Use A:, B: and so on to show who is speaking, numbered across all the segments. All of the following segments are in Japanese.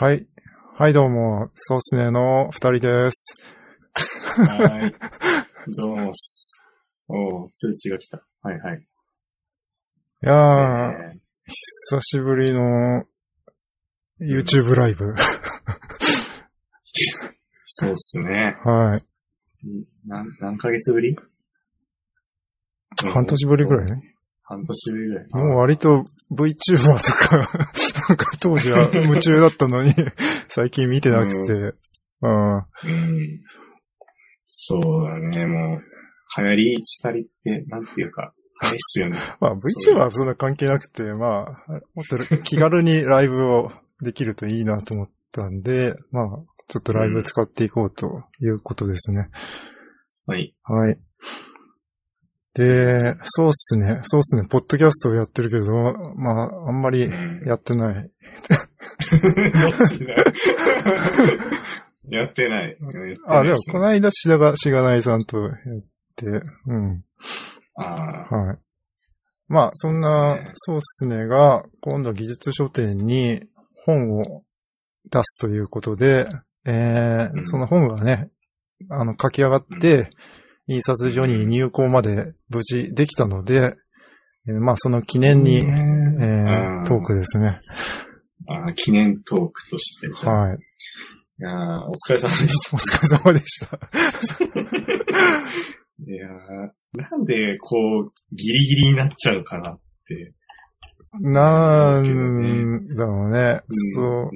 A: はい。はい、どうも、そうっすねの二人です。
B: はい。どうもっす。おう、通知が来た。はいはい。
A: いやー、
B: え
A: 久しぶりの YouTube ライブ。
B: そうっすね。
A: はい。
B: 何、何ヶ月ぶり？
A: 半年ぶりぐらい？
B: い。
A: ね。
B: 半年ぐらい。
A: もう割と VTuber とか、なんか当時は夢中だったのに、最近見てなくて。うん。
B: うん。そうだね、もう、流行りしたりって、なんていうか、早いっすよね。
A: まあ VTuber はそんな関係なくて、まあ、もっと気軽にライブをできるといいなと思ったんで、まあ、ちょっとライブ使っていこうということですね。
B: はい。
A: はい。で、そうっすね。そうっすね。ポッドキャストをやってるけど、まあ、あんまり
B: うん
A: やってない。
B: やってない。
A: あ、でも、こ
B: の、
A: の間、しだが、しがないさんとやって、うん。
B: あ
A: はい。まあ、そんな
B: そうっすね、
A: そうっすねが、今度技術書店に本を出すということで、えー
B: うん
A: その本がね、あの、書き上がって、印刷所に入稿まで無事できたので、えーまあ、その記念に、えートークですね。
B: あー記念トークとして。
A: はい。
B: いやーお疲れ様でした。
A: お疲れ様でした。
B: いやーなんで、こう、ギリギリになっちゃうかなって。
A: なんだろうね。そう。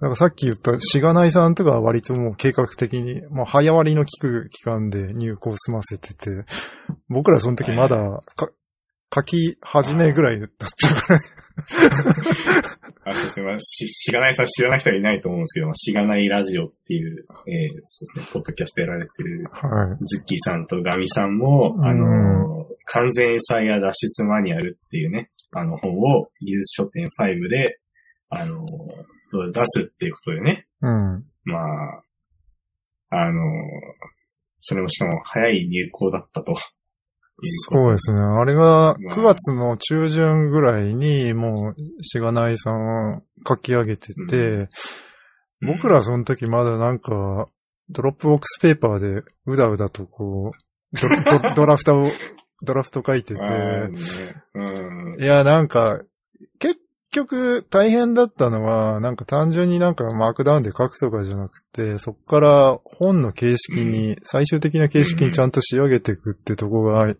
B: ん
A: なんかさっき言ったしがないさんとかは割ともう計画的に、もう早割りの聞く期間で入稿済ませてて、僕らその時まだか、書き始めぐらいだったから、
B: あ、そうですね。まあ、し、しがないさん知らない人はいないと思うんですけど、まあしがないラジオっていう、えーそうですね、ポッドキャストやられてる、
A: はい。
B: ズッキーさんとガミさんも、あのー完全エサイア脱出マニュアルっていうね、あの本を、技術書店5で、あのー出すっていうことでね、
A: うん。
B: まあ、あのーそれもしかも早い入稿だったと。
A: そうですね。あれが
B: まあ
A: 9月の中旬ぐらいにもうしがないさん書き上げてて、
B: う
A: 僕らその時まだなんか、 Dropbox Paper でうだうだとこう、ドドドラフトを、ドラフト書いてて、
B: ねうん
A: いや、なんか、結局大変だったのは、なんか単純になんかマークダウンで書くとかじゃなくて、そこから本の形式に、最終的な形式にちゃんと仕上げていくってとこが、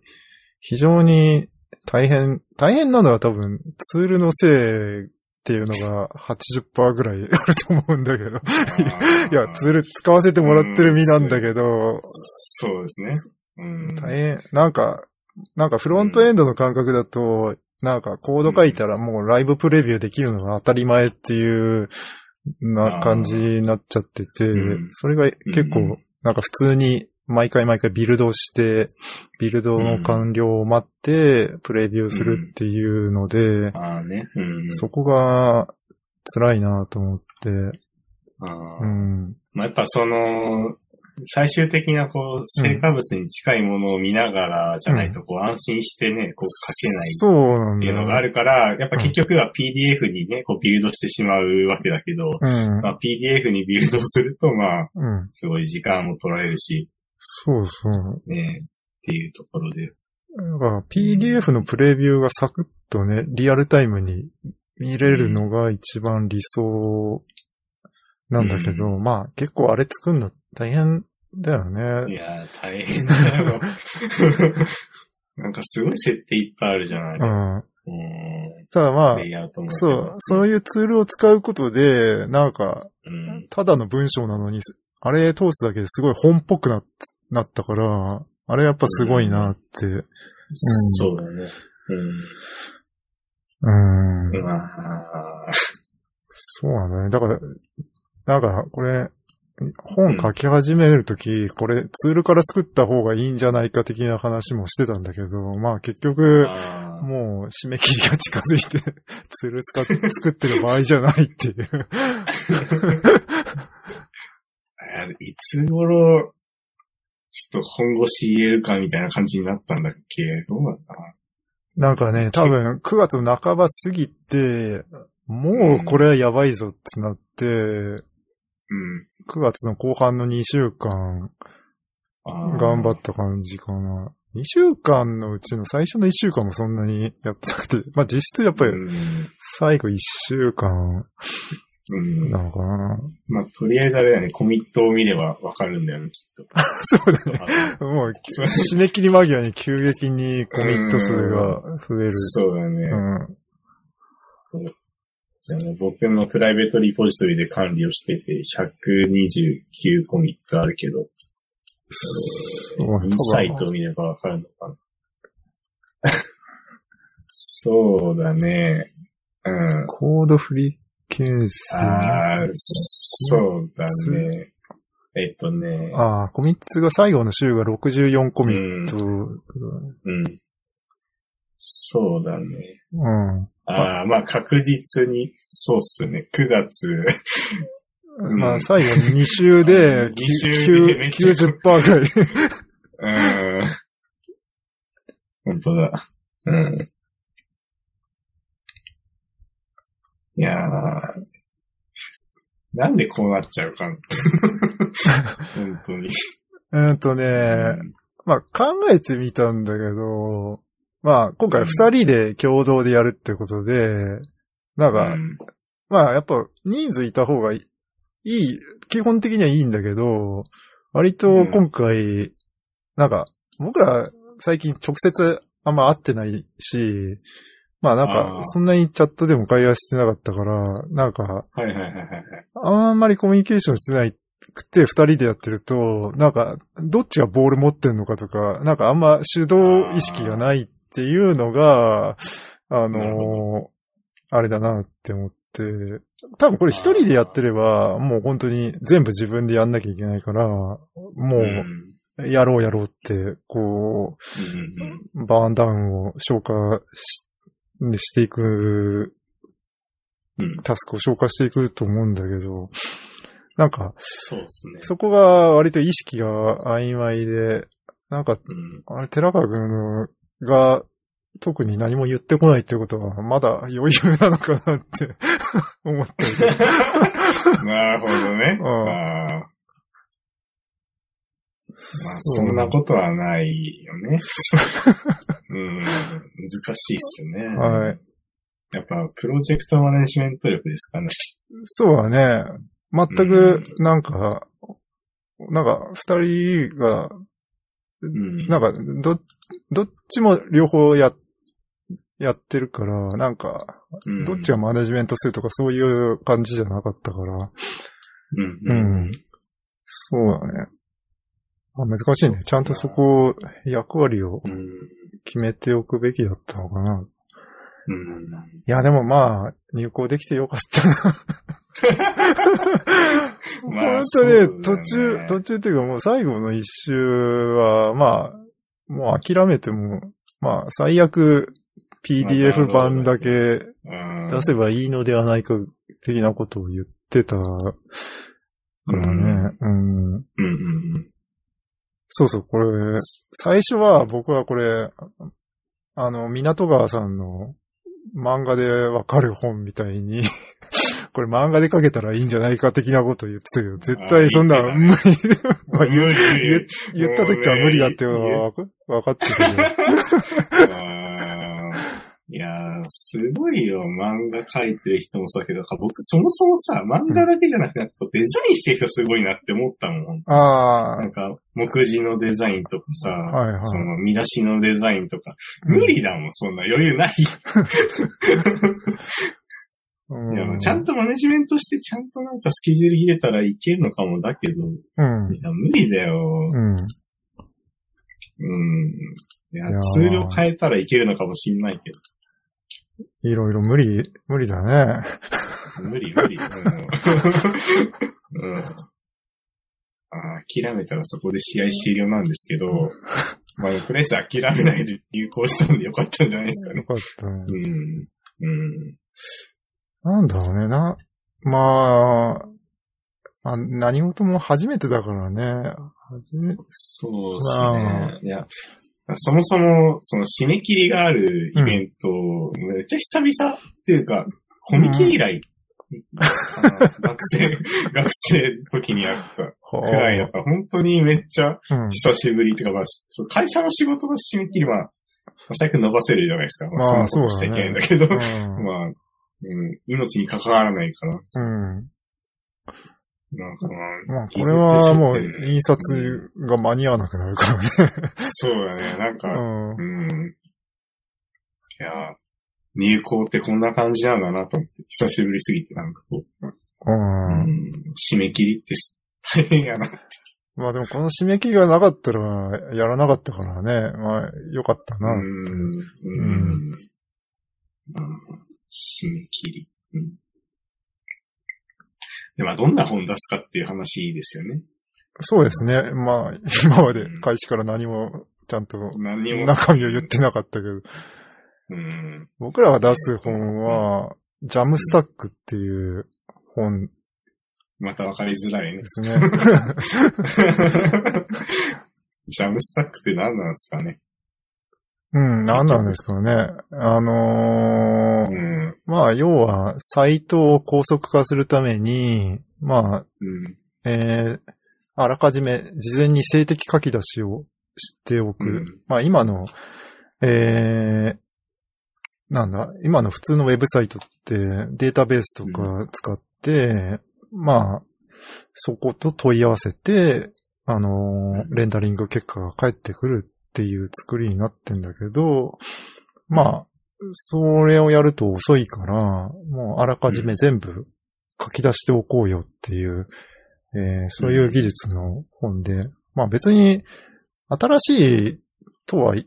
A: 非常に大変、大変なのは多分ツールのせいっていうのが80%ぐらい あると思うんだけど。いや、ツール使わせてもらってる身なんだけど、
B: そうですね。うん。
A: 大変、なんか、なんかフロントエンドの感覚だと、なんかコード書いたらもうライブプレビューできるのが当たり前っていうな感じになっちゃってて
B: うん、
A: それが結構
B: うん、
A: なんか普通に毎回毎回ビルドして、ビルドの完了を待ってプレビューするっていうので。そこが辛いなと思って、うん。
B: まあ、やっぱその、最終的なこう、成果物に近いものを見ながらじゃないと、こう、安心してね、こう、書けないっていうのがあるから、やっぱ結局は PDF にね、こう、ビルドしてしまうわけだけど、
A: うん。
B: まあ、PDF にビルドすると、まあ、
A: うん。
B: すごい時間も取られるし、
A: そうそう。
B: ね、っていうところで。
A: だから PDF のプレビューがサクッとね、リアルタイムに見れるのが一番理想なんだけど、まあ結構あれ作るの大変だよ
B: い
A: ね。
B: やー、大変だよ。なんかすごい設定いっぱいあるじゃない。
A: うん。
B: うん。
A: ただまあ。そう、そういうツールを使うことで、なんか、
B: うん。
A: ただの文章なのに、あれ通すだけですごい本っぽくなっなったから、あれやっぱすごいなって。
B: そうだね。
A: うん。
B: うん。まあ、
A: そうだね。だから、なんか、これ、本書き始めるとき、これツールから作った方がいいんじゃないか的な話もしてたんだけど、まあ結局、もう締め切りが近づいて、ツール使って作ってる場合じゃないっていう。
B: あいつ頃、ちょっと本腰入れるかみたいな感じになったんだっけ？どうだった？か
A: なんかね、多分9月の半ば過ぎて、もうこれはやばいぞってなって、
B: うん。
A: 9月の後半の2週間頑張った感じかな。2週間のうちの最初の1週間もそんなにやってなくて、まあ実質やっぱり
B: うん。
A: 最後1週間
B: うん。
A: なのかな。
B: まあ、とりあえずあれだね、コミットを見ればわかるんだよね、きっ
A: そうだね。
B: と。
A: もう締め切り間際に急激にコミット数が増える。
B: そうだね。
A: うん。
B: じゃあね、僕のプライベートリポジトリで管理をしてて、129コミットあるけど、
A: そう
B: インサイトを見ればわかるのかな。そうだね。うん。
A: コードフリーケース。
B: ああ、そうだね。えっとね。
A: ああ、コミッツが最後の週が64コミット。
B: うん。そうだね。
A: うん。
B: ああ、まあ確実に、そうっすね。9月。うん
A: まあ最後2週で
B: 二週でめっちゃ
A: 90%ぐらい。
B: うん。本当だ。うん。いやー。なんでこうなっちゃうか。本当に。
A: うんとね、まあ考えてみたんだけど、まあ今回二人で共同でやるってことで、なんか、
B: うん
A: まあやっぱ人数いた方がいい、基本的にはいいんだけど、割と今回、なんか僕ら最近直接あんま会ってないし、まあなん
B: あ
A: か
B: ー
A: そんなにチャットでも会話してなかったから、なんか。あんまりコミュニケーションしてないくて二人でやってると、なんか、どっちがボール持ってんのかとか、なんかあんま主導意識がないっていうのが、あのーあれだなって思って、多分これ一人でやってれば、もう本当に全部自分でやんなきゃいけないから、も
B: う
A: やろうやろうって、こ
B: う
A: バーンダウンを消化ししていく。タスクを消化していくと思うんだけど、なんか、
B: そうですね。
A: そこが割と意識が曖昧で、なんか、
B: うん。
A: あれ、寺川君が特に何も言ってこないってことは、まだ余裕なのかなって 思ってる。
B: なるほどね。
A: うん
B: あーまあ、そんなことはないよね。うん。難しいっすね。
A: はい。
B: やっぱ、プロジェクトマネジメント力ですかね。
A: そうだね。全く、なんか、なんか、二人が、
B: うん。
A: なんか、ど、どっちも両方や、やってるから、なんか、
B: うん
A: どっちがマネジメントするとかそういう感じじゃなかったから、
B: うん。
A: う
B: うん
A: ん。そうだね。あ難しいね。ちゃんとそこ、役割を
B: うん。
A: 決めておくべきだったのかな。
B: うん。
A: いや、でもまあ、入校できてよかったな。
B: まあ
A: 本当
B: ね、
A: 途中、途中っていうかもう最後の一周は、まあ、もう諦めても、まあ、最悪 PDF 版だけ
B: うん。
A: 出せばいいのではないか、的なことを言ってたからね。うん。そうそう、これ、最初は僕はこれ、あの、港川さんの漫画でわかる本みたいに、これ漫画で書けたらいいんじゃないか的なことを言ってたけど、絶対そんな
B: あ
A: 無理。言った時から無理だっていうのはわかってるけど。
B: いやー、すごいよ。漫画描いてる人もそうだけど、僕そもそもさ、漫画だけじゃなくて、デザインしてる人すごいなって思ったもん。
A: ああ
B: なん、か、目次のデザインとかさ、
A: はいはい
B: その見出しのデザインとか、無理だもん、そんな余裕ない。ちゃんとマネジメントして、ちゃんとなんかスケジュール入れたらいけるのかもだけど、い
A: うん。
B: や、無理だよ。
A: うん。
B: うん。いや
A: いやー、
B: ツールを変えたらいけるのかもしんないけど。
A: いろいろ無理、無理だね。
B: 無理無理。うん。うん、あー諦めたらそこで試合終了なんですけど、まあ、とりあえず諦めないで入校したんでよかったんじゃないですかね
A: よ。かったね。
B: うん。うん。
A: なんだろうね、な、まあ、あ何事も初めてだからね。初め、
B: そうです
A: ま
B: ね。いや、そもそも、その締め切りがあるイベント、めっちゃ久々っていうか、コミケ以来、かな学生、学生の時にやったくらいだから、本当にめっちゃ
A: うん。
B: 久しぶりっていうか、まあ、会社の仕事の締め切りは、最悪伸ばせるじゃないですか。
A: まあ
B: そんなことしちゃいけないんだけど、
A: うん。
B: まあ、うん、命に関わらないから、
A: うん。
B: なんかな、
A: まあ、これはもう印刷が間に合わなくなるからね。
B: そうだね、なんか、
A: うん。
B: うん。いや、入校ってこんな感じなんだなと思って、久しぶりすぎてなんかこう、
A: うん。
B: うん、締め切りって大変やな。
A: まあでもこの締め切りがなかったら、やらなかったからね。まあ、よかったな。
B: うん、うん。まあ締め切り。うん。で、まあ、どんな本出すかっていう話ですよね。
A: そうですね。まあ、今まで開始から何もちゃんと
B: 何にも。
A: 中身を言ってなかったけど、
B: うん。
A: 僕らが出す本は、ジャムスタックっていう本で
B: またわかりづらいね。
A: すね。
B: ジャムスタックって何なんですかね。
A: うん、何なんですかね。あのー
B: うん。
A: まあ、要は、サイトを高速化するために、まあ、
B: うん。
A: えー、あらかじめ事前に静的書き出しをしておく。
B: うん
A: まあ、今の、えー、なんだ、今の普通のウェブサイトってデータベースとか使って、まあ、そこと問い合わせて、あのーレンダリング結果が返ってくるっていう作りになってんだけど、まあ、それをやると遅いから、もうあらかじめ全部書き出しておこうよっていう、えーそういう技術の本で、まあ別に新しいとは言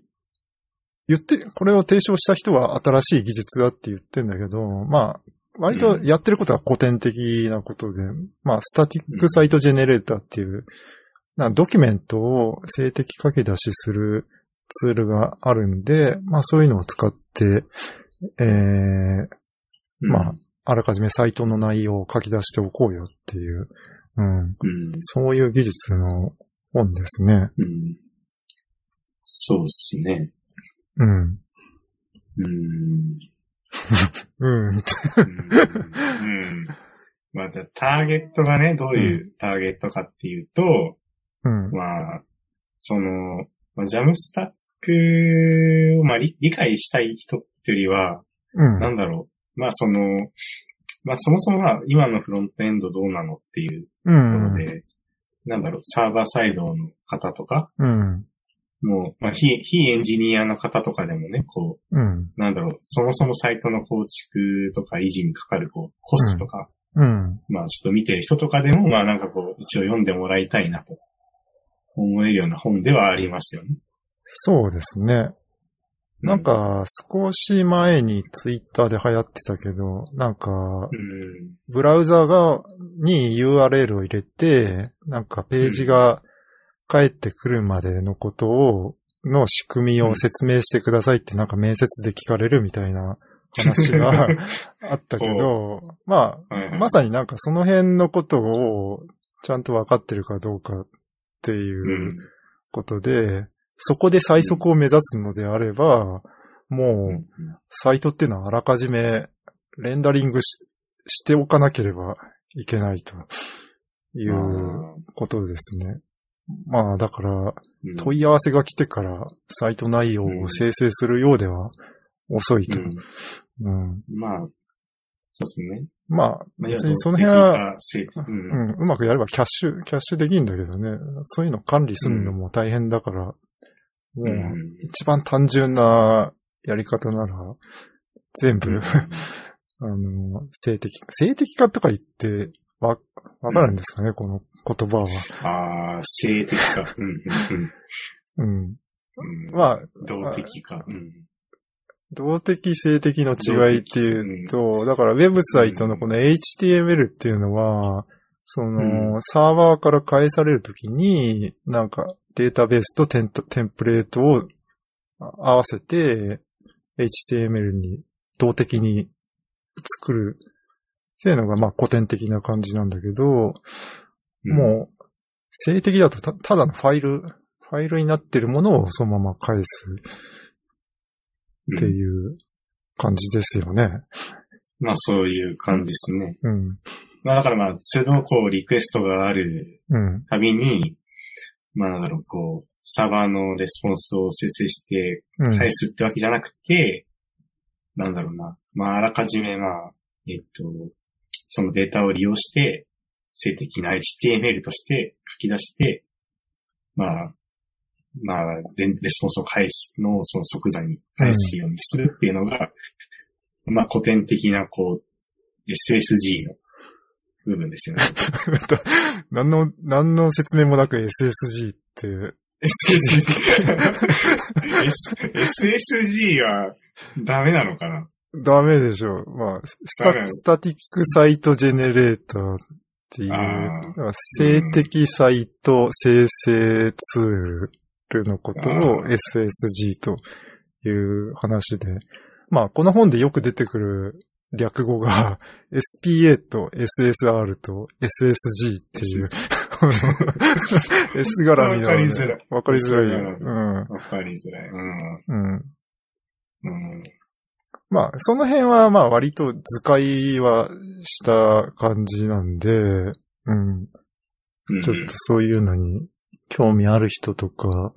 A: って、これを提唱した人は新しい技術だって言ってんだけど、まあ、割とやってることは古典的なことで、まあ、スタティックサイトジェネレーターっていう、なドキュメントを静的書き出しするツールがあるんで、まあそういうのを使って、えー、まあ、あらかじめサイトの内容を書き出しておこうよっていう、うん、
B: うん。
A: そういう技術の本ですね。
B: うん。そうですね。
A: うん。
B: うん。
A: うん。
B: うん。うん。まあ、じゃあターゲットがね、どういうターゲットかっていうと、
A: うん。
B: まあ、その、まあ、ジャムスタックを、まあ理、理解したい人っていうよりは、
A: うん。
B: なんだろう。まあ、その、まあ、そもそもまあ、今のフロントエンドどうなのっていう
A: う
B: ところ
A: ん。
B: で、なんだろう、サーバーサイドの方とか、
A: うん。
B: もう、まあ、非、非エンジニアの方とかでもね、こう、
A: うん。
B: なんだろう、そもそもサイトの構築とか維持にかかる、こう、コストとか、
A: うん。
B: まあ、ちょっと見てる人とかでも、まあ、なんかこう、一応読んでもらいたいなと、思えるような本ではありますよね。
A: そうですね。なん、か、少し前にツイッターで流行ってたけど、なんか、
B: うん、
A: ブラウザが、に URL を入れて、なんかページが返ってくるまでのことを、の仕組みを説明してくださいってなんか面接で聞かれるみたいな話が あったけど、まあ、まさになんかその辺のことをちゃんと分かってるかどうかっていううん。ことで、そこで最速を目指すのであれば、もう、サイトっていうのはあらかじめレンダリングししておかなければいけないということですね。まあだから問い合わせが来てからサイト内容を生成するようでは遅いと。
B: うん。
A: うん。
B: まあ、そうですね。
A: まあ
B: まあ
A: 別にその辺は、、
B: うん
A: うん、うまくやればキャッシュ、キャッシュできるんだけどね。そういうの管理するのも大変だから、もう
B: うん
A: 一番単純なやり方なら全部、
B: うん
A: あの、性的、性的化とか言って、わ、わかるんですかね、この言葉は。
B: ああ、性的か。うんうん
A: うん。
B: うんうん
A: まあ、
B: 動的か。うん
A: 動的性的の違いっていうと、だからウェブサイトのこの HTML っていうのは、その、サーバーから返されるときに、なんかデータベースとテントテンプレートを合わせて、HTML に動的に作るっていうのがまあ古典的な感じなんだけど、
B: うん。
A: もう、性的だとたただのファイル、ファイルになってるものをそのまま返すっていう感じですよね。
B: まあそういう感じですね。
A: うん。
B: まあだからまあ、都度こうリクエストがある
A: うん。
B: たびに、まあなんだろう、こう、サーバーのレスポンスを生成して
A: うん。
B: 返すってわけじゃなくて、なんだろうな。まああらかじめまあ、えっと、そのデータを利用して、性的な HTML として書き出して、まあ、まあ、レンレスポンスを返すのをその即座に返すようにするっていうのが、まあ古典的なこう、SSG の部分ですよね。
A: 何の、何の説明もなく SSG って、
B: SSG はダメなのかな？
A: ダメでしょう。まあ、スタスタティックサイトジェネレーターっていう、
B: あー。
A: だから静的サイト生成ツールのことを SSG という話で、まあ、この本でよく出てくる略語が SPA と SSR と SSG っていう、S 絡みの、
B: わかりづらい
A: わかりづらい。
B: わかりづらい。うん。
A: まあ、その辺はまあ割と図解はした感じなんで、うん。
B: うん
A: ちょっとそういうのに興味ある人とか、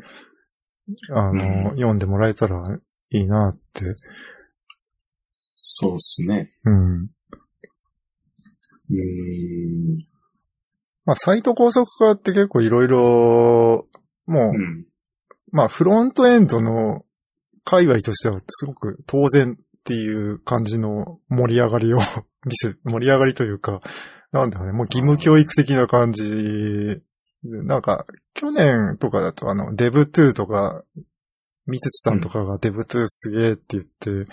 A: あの、
B: うん
A: 読んでもらえたらいいなって。
B: そうですね。
A: うん。
B: うーん。
A: まあ、サイト高速化って結構いろいろ、もう、
B: うん。
A: まあ、フロントエンドの界隈としてはすごく当然っていう感じの盛り上がりを 見せ、盛り上がりというか、なんだろうね、もう義務教育的な感じ。なんか、去年とかだとあの、Dev2 とか、三土さんとかが Dev2 すげえって言って、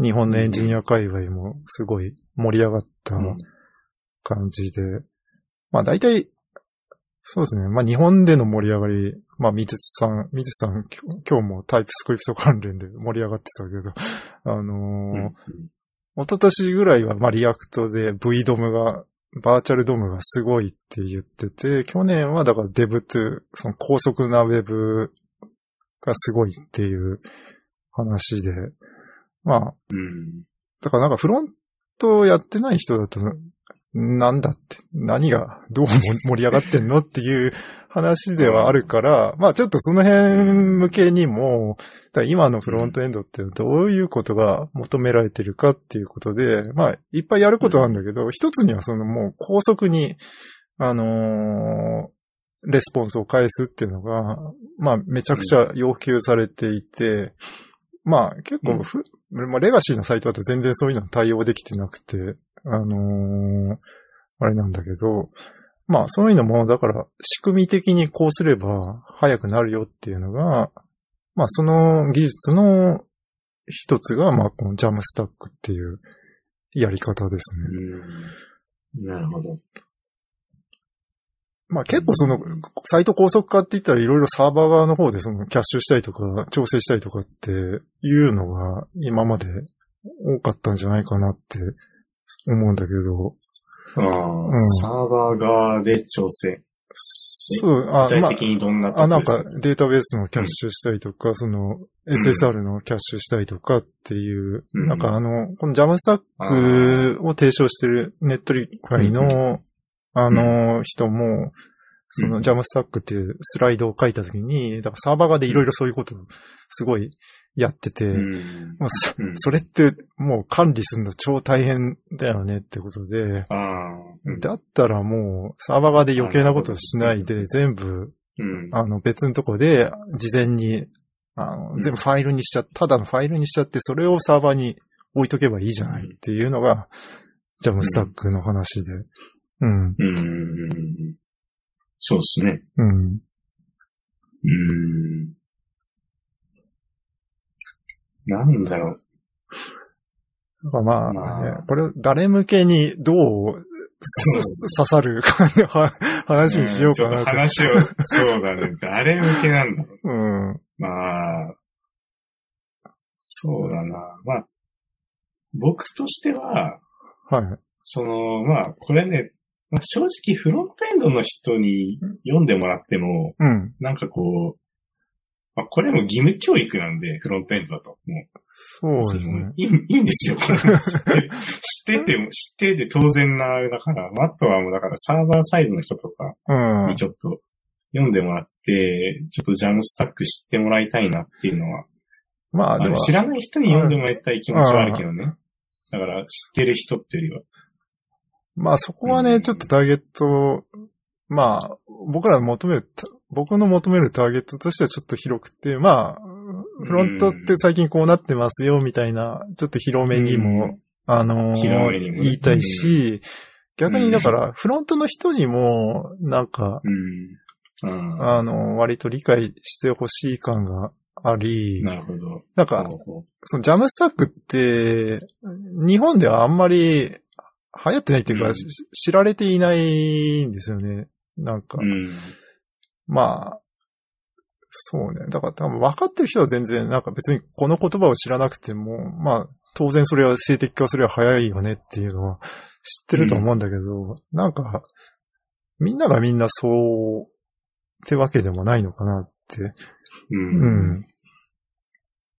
A: 日本のエンジニア界隈もすごい盛り上がった
B: うん
A: 感じで、まあ大体、そうですね。まあ日本での盛り上がり、まあ三土さん、三土さん今日今日もタイプスクリプト関連で 盛り上がってたけど、あのー
B: うん
A: 一昨年ぐらいはまあリアクトで V ドムが、バーチャルドムがすごいって言ってて、去年はだから dev.to、その高速な Web がすごいっていう話で、まあ、
B: うん。
A: だからなんかフロントやってない人だと、なんだって、何がどう盛り上がってんのっていう話ではあるから、まあちょっとその辺向けにも、今のフロントエンドってどういうことが求められてるかっていうことで、まあいっぱいやることなんだけど、一つにはそのもう高速に、あのーレスポンスを返すっていうのが、まあめちゃくちゃ要求されていて、まあ結構ふ、まあ、レガシーのサイトだと全然そういうの対応できてなくて、あのーあれなんだけど、まあそういうのも、だから仕組み的にこうすれば早くなるよっていうのが、まあその技術の一つが、まあこのジャムスタックっていうやり方ですね。
B: うん。なるほど。
A: まあ結構その、サイト高速化って言ったらいろいろサーバー側の方でそのキャッシュしたりとか調整したりとかっていうのが今まで多かったんじゃないかなって思うんだけど、
B: ああ、
A: ん。
B: サーバー側で調整。
A: そう、あ、まあ
B: 具体的、にどんなとこ
A: あ、なんかデータベースのキャッシュしたりとか、その SSR のキャッシュしたりとかっていう、
B: うん。
A: なんかあの、この JAMStack を提唱してる Netlify の、あの人も、その JAMStack っていうスライドを書いたときに、だからサーバー側でいろいろそういうことをすごいやってて、
B: うん。
A: まあそ
B: うん
A: それってもう管理するの超大変だよねってことで。
B: うん
A: だったらもうサーバー側で余計なことをしないで全部
B: うん。
A: あの、別のとこで、事前に、あの
B: う、ん
A: 全部ファイルにしちゃ、ただのファイルにしちゃって、それをサーバーに置いとけばいいじゃないっていうのが、ジャムスタックの話で。うん、
B: うん。そうですね。
A: うん。
B: うん。なんだろう。
A: だからまあ、
B: まあ
A: ねこれ、誰向けにどうす刺さる 話にしようかな
B: うんちょっと
A: と。
B: 話を、そうだね。誰向けなんだろう。
A: うん。
B: まあ、そうだな。まあ、僕としては、
A: はい。
B: その、まあ、これね、まあ、正直フロントエンドの人に読んでもらっても、
A: うん。
B: なんかこう、まあ、これも義務教育なんで、フロントエンドだと。もう。
A: そうですね。
B: いいいいんですよ、これ。知ってても、知ってて当然なあれだから、あとはもうだからサーバーサイドの人とか
A: うん
B: に。ちょっと読んでもらって、ちょっとジャムスタック知ってもらいたいなっていうのは、
A: まあでも、
B: 知らない人に読んでもらいたい気持ちはあるけどね。だから知ってる人っていうよりは。
A: まあそこはね、
B: うん
A: ちょっとターゲット、まあ、僕ら求める、た僕の求めるターゲットとしてはちょっと広くて、まあ、フロントって最近こうなってますよ、みたいな、ちょっと広めにも、
B: うん
A: あの言いたいし、逆にだから、フロントの人にも、なんか、
B: うん。うん。
A: あの、割と理解してほしい感があり、
B: なるほど。
A: なんか、そのジャムスタックって、日本ではあんまり流行ってないっていうか、
B: うん
A: し知られていないんですよね。なんか、
B: うん。
A: まあ、そうね。だから多分分かってる人は全然、なんか別にこの言葉を知らなくても、まあ、当然それは性的化すれば早いよねっていうのは知ってると思うんだけど、なんか、みんながみんなそうってわけでもないのかなって。
B: う。
A: うんん。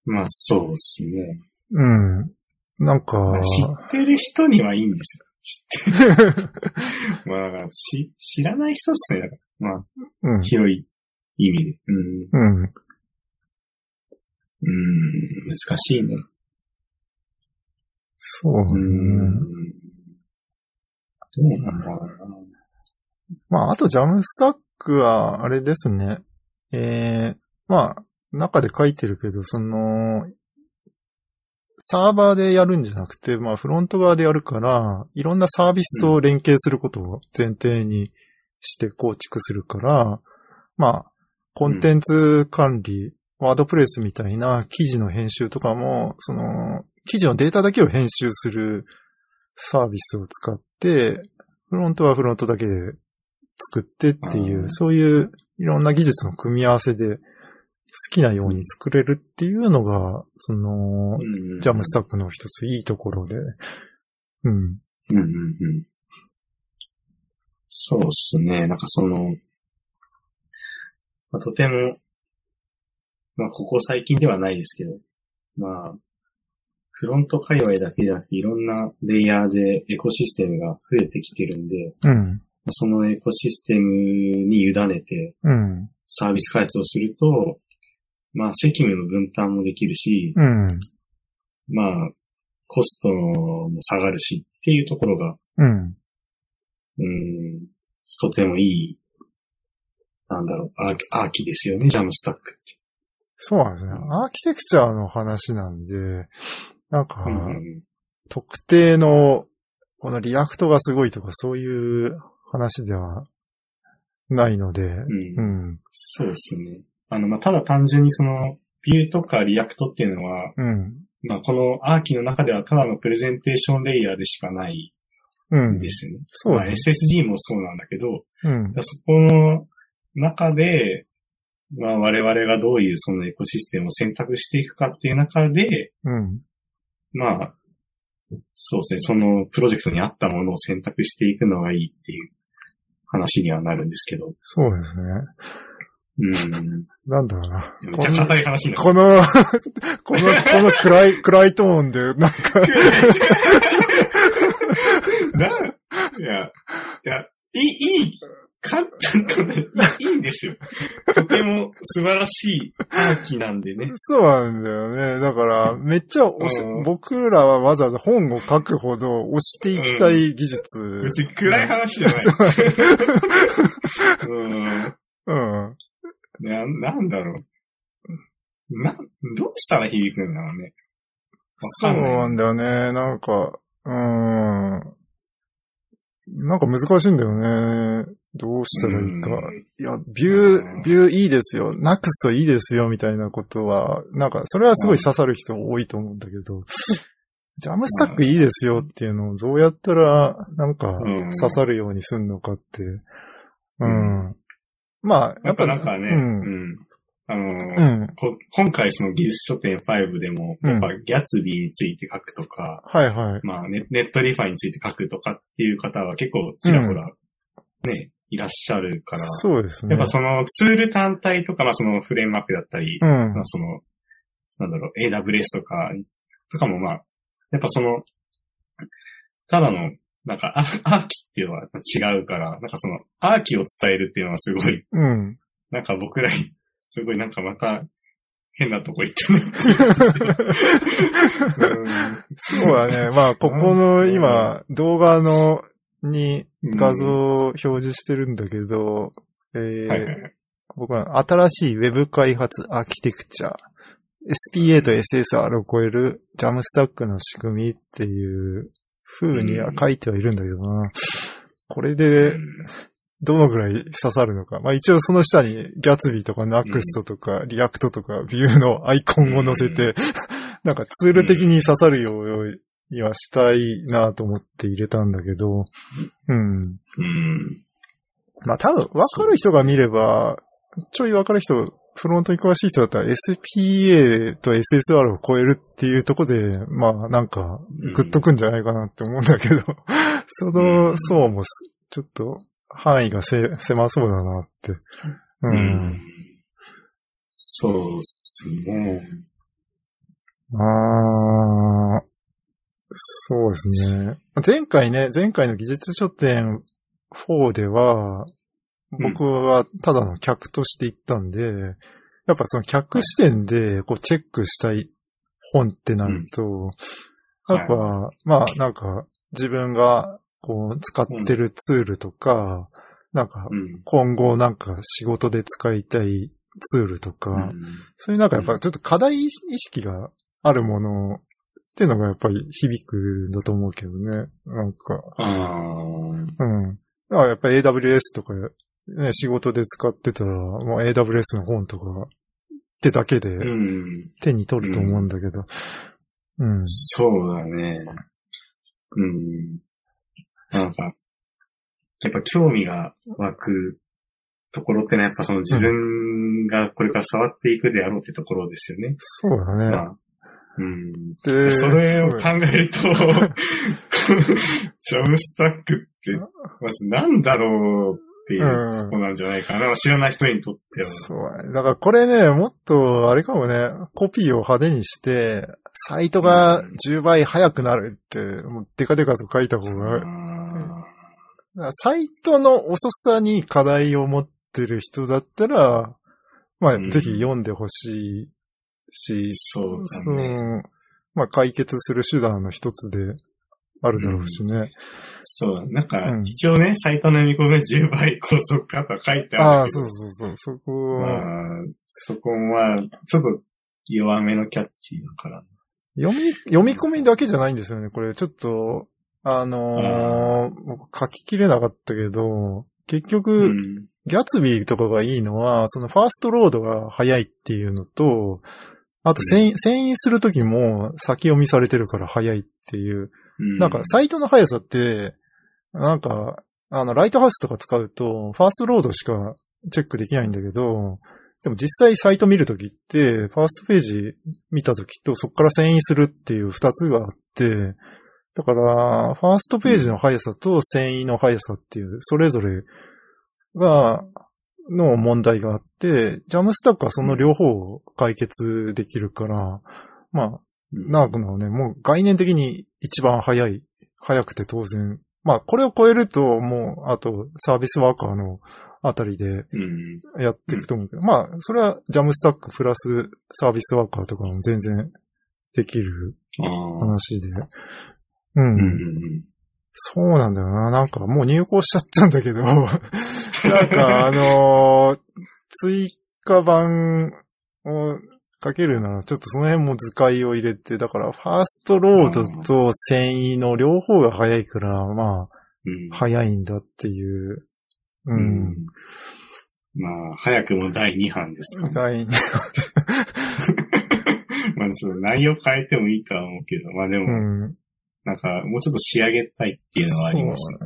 B: まあ、そうですね。
A: うん。なんか、
B: まあ知ってる人にはいいんですよ。知ってる。まあ、し、知らない人っすね。まあ、
A: うん。
B: 広い意味で。うん。
A: うん。
B: うん、難しいね。
A: そう
B: う
A: ね。
B: ん。どうなんだろうな。
A: まあ、あとジャムスタックは、あれですね。ええまあ、中で書いてるけど、その、サーバーでやるんじゃなくて、まあ、フロント側でやるから、いろんなサービスと連携することを前提にして構築するから、まあ、コンテンツ管理、ワードプレスみたいな記事の編集とかも、その、記事のデータだけを編集するサービスを使って、フロントはフロントだけで作ってっていうう、
B: ん
A: そういういろんな技術の組み合わせで好きなように作れるっていうのが、その、
B: うん
A: ジャムスタックの一ついいところで、うん。
B: うんうんうん。そうっすね。なんかその、まあ、とても、まあ、ここ最近ではないですけど、まあ、フロント界隈だけじゃなくて、いろんなレイヤーでエコシステムが増えてきてるんで、
A: うん。
B: そのエコシステムに委ねて
A: うん。
B: サービス開発をすると、まあ、責務の分担もできるし、
A: うん。
B: まあ、コストも下がるしっていうところが、
A: うん。
B: うん、とてもいい、なんだろう、アーキですよね、 JAMStack って。
A: そうなんですね。アーキテクチャの話なんで、なんか、
B: うん
A: 特定の、この React がすごいとかそういう話ではないので、
B: うん
A: うん。
B: そうですね。あの、まあ、ただ単純にその、 Vue とか React っていうのは、
A: うん。
B: まあ、このアーキの中ではただのプレゼンテーションレイヤーでしかない
A: うん
B: んで。すよね。まあ、
A: そうね。
B: SSG もそうなんだけど、
A: うん。
B: そこの中で、まあ、我々がどういうそのエコシステムを選択していくかっていう中で、
A: うん。
B: まあ、そうですね、そのプロジェクトに合ったものを選択していくのがいいっていう話にはなるんですけど。
A: そうですね。
B: うん。
A: なんだろうな。
B: めっちゃ硬い話になっ
A: この、この、この暗い、暗いトーンで、なんか、
B: な、いや、いや、いい、いい、簡単かないいんですよ。とても素晴らしいアーキなんでね。
A: そうなんだよね。だから、めっちゃ押し
B: うん
A: 僕らはわざわざ本を書くほど押していきたい技術。
B: 別に暗い話じゃない。うん。
A: うん。
B: な、なんだろう。な、どうしたら響くんだろうね。
A: そうなんだよね。なんか、うーん。なんか難しいんだよね。どうしたらいいか。いや、ビュ
B: うん
A: ー、ビューいいですよ。ナクストいいですよ、みたいなことは、なんか、それはすごい刺さる人多いと思うんだけど、ジャムスタックいいですよっていうのをどうやったら、なんか、
B: うん
A: 刺さるようにすんのかって。う
B: うん
A: ん。まあ、
B: やっぱなんかね、
A: うん。
B: うん。あのー
A: うん。
B: こ今回その技術書店5でも、
A: うん
B: やっぱギャツビーについて書くとか、
A: はいはい。
B: まあネネットリファについて書くとかっていう方は結構ちらほら、ね、いらっしゃるから、
A: そうですね。
B: やっぱそのツール単体とか、まあそのフレームワークだったり、
A: うん
B: まあ。その、なんだろう、AWS とか、とかもまあ、やっぱその、ただの、なんかア、アーキっていうのは違うから、なんかその、アーキを伝えるっていうのはすごい、
A: うん。
B: なんか僕らに、すごいなんかまた、変なとこ行ってる。
A: そうだね。まあ、ここの今、動画の、に
B: うん
A: 画像を表示してるんだけど、えー
B: はいはいはい。
A: 僕は新しい Web 開発アーキテクチャ、SPA と SSR を超える JAMStack の仕組みっていう風には書いてはいるんだけどな。これで、どのぐらい刺さるのか。まあ一応その下に Gatsby とか NUXT とか React とか Vue の アイコンを載せて、なんかツール的に刺さるようにはしたいなと思って入れたんだけど、うん。
B: うん。
A: まあ多分わかる人が見れば、ちょいわかる人、フロントに詳しい人だったら SPA と SSR を超えるっていうとこで、まあなんかグッとくんじゃないかなって思うんだけど、その層もすちょっと範囲がせ狭そうだなって。う。
B: うんん。そうっすね。
A: あーそうですね。前回ね、前回の技術書店4では、僕はただの客として行ったんで、やっぱその客視点でこうチェックしたい本ってなると、やっぱ、まあなんか自分がこう使ってるツールとか、なんか
B: うん。
A: 今後なんか仕事で使いたいツールとか、
B: うん
A: そういうなんかやっぱちょっと課題意識があるものっていうのがやっぱり響くんだと思うけどね。なんか、
B: あ
A: うん。だからやっぱり AWS とか、ね、仕事で使ってたら、もう AWS の本とかってだけで。手に取ると思うんだけど。うん。
B: そうだね。うん。なんか、やっぱ興味が湧くところってのはやっぱその自分がこれから触っていくであろうってところですよね。
A: そうだね。
B: まあ、うん。
A: で
B: それを考えると、ジャムスタックって、まずなんだろうっていうとこなんじゃないかな。知らない人にとっては。
A: そうだね。だからこれね、もっと、あれかもね、コピーを派手にして、サイトが10倍速くなるって、もうデカデカと書いた方が、
B: あ
A: サイトの遅さに課題を持ってる人だったら、まあ、
B: うん
A: ぜひ読んでほしいし、
B: そうだ
A: そ
B: ね。
A: のまあ、解決する手段の一つであるだろうしね。
B: そう、なんか
A: う、ん
B: 一応ね、サイトの読み込みが10倍高速化とは書いて
A: ああ、
B: あるけど。
A: そうそうそう、そこは、
B: まあ、そこは、ちょっと弱めのキャッチーだから。
A: 読み、読み込みだけじゃないんですよね。これ、ちょっと、あのー僕書ききれなかったけど、結局、
B: うん。
A: ギャツビーとかがいいのは、そのファーストロードが早いっていうのと、あと遷移、するときも先読みされてるから早いっていう。
B: うん
A: なんかサイトの速さって、なんか、あの、ライトハウスとか使うと、ファーストロードしかチェックできないんだけど、でも実際サイト見るときって、ファーストページ見たときとそこから遷移するっていう二つがあって、だから、ファーストページの速さと遷移の速さっていう、それぞれが、の問題があって、ジャムスタックはその両方を解決できるから、まあ、
B: うん
A: ナークのはね、もう概念的に一番早い、早くて当然。まあ、これを超えると、もう、あと、サービスワーカーのあたりで
B: うん。
A: やっていくと思うけど、まあ、それはジャムスタックプラスサービスワーカーとかも全然できる。話で。う。
B: うんんうん
A: そうなんだよな。なんかもう入稿しちゃったんだけど、なんかあのー追加版をかけるなら、ちょっとその辺も図解を入れて、だからファーストロードと遷移の両方が早いから、まあ、
B: うん。
A: 早いんだっていう。う。
B: うんん。まあ、早くも第2版ですか、ね。
A: 第二
B: まあ、その内容変えてもいいとは思うけど、まあでも、
A: うん。
B: なんか、もうちょっと仕上げたいっていうのはありますね。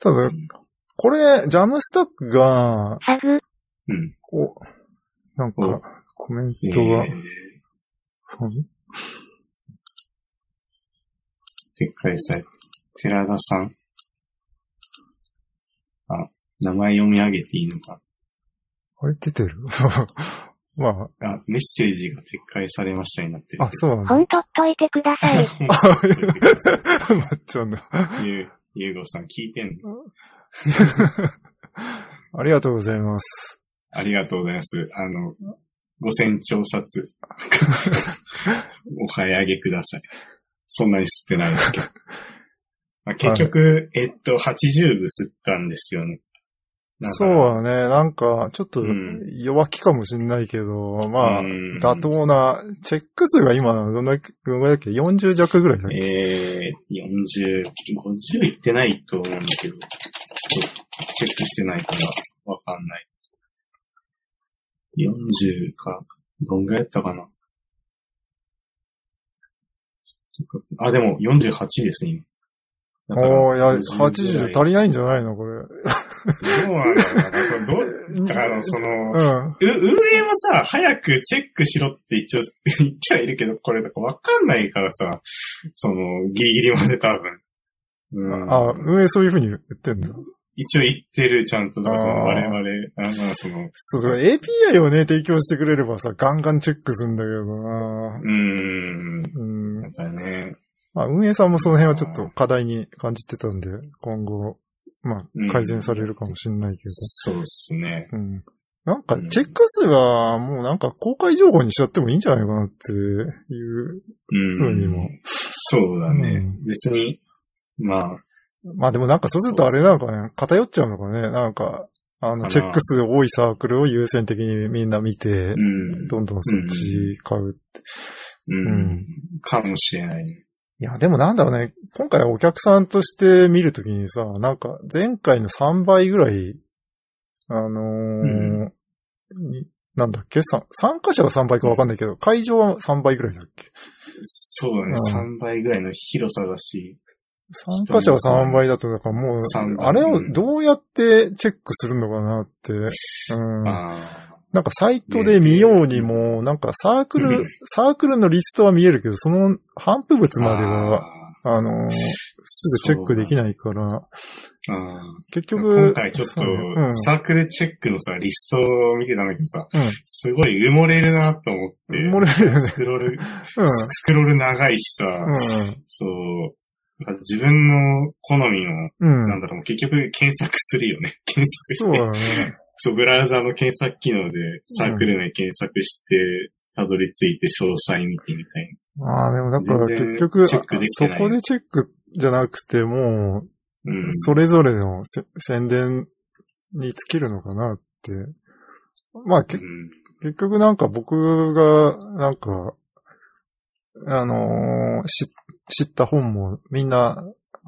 A: ただ、これ、ジャムスタックが、
B: うん。
A: こう、なん
B: お
A: か、コメン
B: え
A: トが、
B: ー
A: うん
B: でっかいさ、寺田さん。あ、名前読み上げていいのか。
A: あれ出てる？まあ、
B: あ、メッセージが撤回されましたになってる。
A: あ、そうなんだ。
C: ほんとっといてください。
A: まっちゃんだ。
B: ゆう、ゆうごさん聞いてんの？
A: ありがとうございます。
B: ありがとうございます。あの、ご千調札。お早上げください。そんなに吸ってないですけど。まあ、結局、えっと、80部吸ったんですよね。だ
A: そうだね。なんか、ちょっと
B: うん
A: 弱気かもしんないけど、まあ、
B: うん
A: 妥当な、チェック数が今、どんだけ、どんだっけ ?40 弱ぐらいだっけ、
B: えー、40、50いってないと思うんだけど、ちょっとチェックしてないからわかんない。40か、どんぐらいやったかな？あ、でも48ですね、
A: おー、いや、
B: 50ぐら
A: 80足りないんじゃないの？これ。
B: どうなんだろうな。だかどうだからその、
A: うん。
B: う運営もさ、早くチェックしろって一応 言ってはいるけど、これとかわかんないからさ、その、ギリギリまで多分。うん、
A: あ、運営そういう風に言ってんだ。
B: 一応言ってる、ちゃんと。だからその我々、あの、その、
A: そう、API をね、提供してくれればさ、ガンガンチェックするんだけどな
B: うーん、
A: うん。
B: なんかね、
A: まあ、運営さんもその辺はちょっと課題に感じてたんで、今後、ま
B: うん
A: あ、改善されるかもしれないけど。
B: そうっすね。
A: うん。なんか、チェック数は、もうなんか公開情報にしちゃってもいいんじゃないかなっていう
B: うん。
A: 風にも。
B: そうだね。
A: うん
B: 別に、まあ、
A: まあでもなんかそうするとあれなんかね、偏っちゃうのかね。なんか、あの、チェック数多いサークルを優先的にみんな見て
B: う、ん。
A: どんどんそっち買うって。
B: うん。
A: うん
B: かもしれないね。
A: いや、でもなんだろうね、今回はお客さんとして見るときにさ、なんか前回の3倍ぐらい、あのーになんだっけ？さ参加者が3倍かわかんないけど、会場は3倍ぐらいだっけ？
B: そうだね。
A: う
B: 3倍ぐらいの広さだし、
A: 参加者は3倍だと、だからもうあれをどうやってチェックするのかなって、うん。
B: あ
A: なんかサイトで見ようにも、なんかサーク
B: うん
A: ル、サークルのリストは見えるけど、その反布物
B: あ。
A: までは、
B: あ
A: あのーすぐチェックできないから、結
B: ー
A: 局、
B: 今回ちょっとサークルチェックのさ、リストを見てたんだけどさ、
A: うん
B: すごい埋もれるなと思って。
A: 埋もれるよね
B: スクロール、
A: うん。
B: スクロール長いしさ、
A: うん。
B: そう、自分の好みの、
A: うん。
B: なんだろう、結局検索するよね。検索して。
A: そうだね。
B: そう、ブラウザーの検索機能でサークル名検索して、たどり着いて詳細見てみたい
A: ああ、でもだから結局、
B: チェックでき
A: そこでチェックじゃなくても、
B: な。うん。
A: それぞれのせ宣伝に尽きるのかなって。まあ、け
B: うん
A: 結局なんか僕が、なんか、あのーし知った本もみんな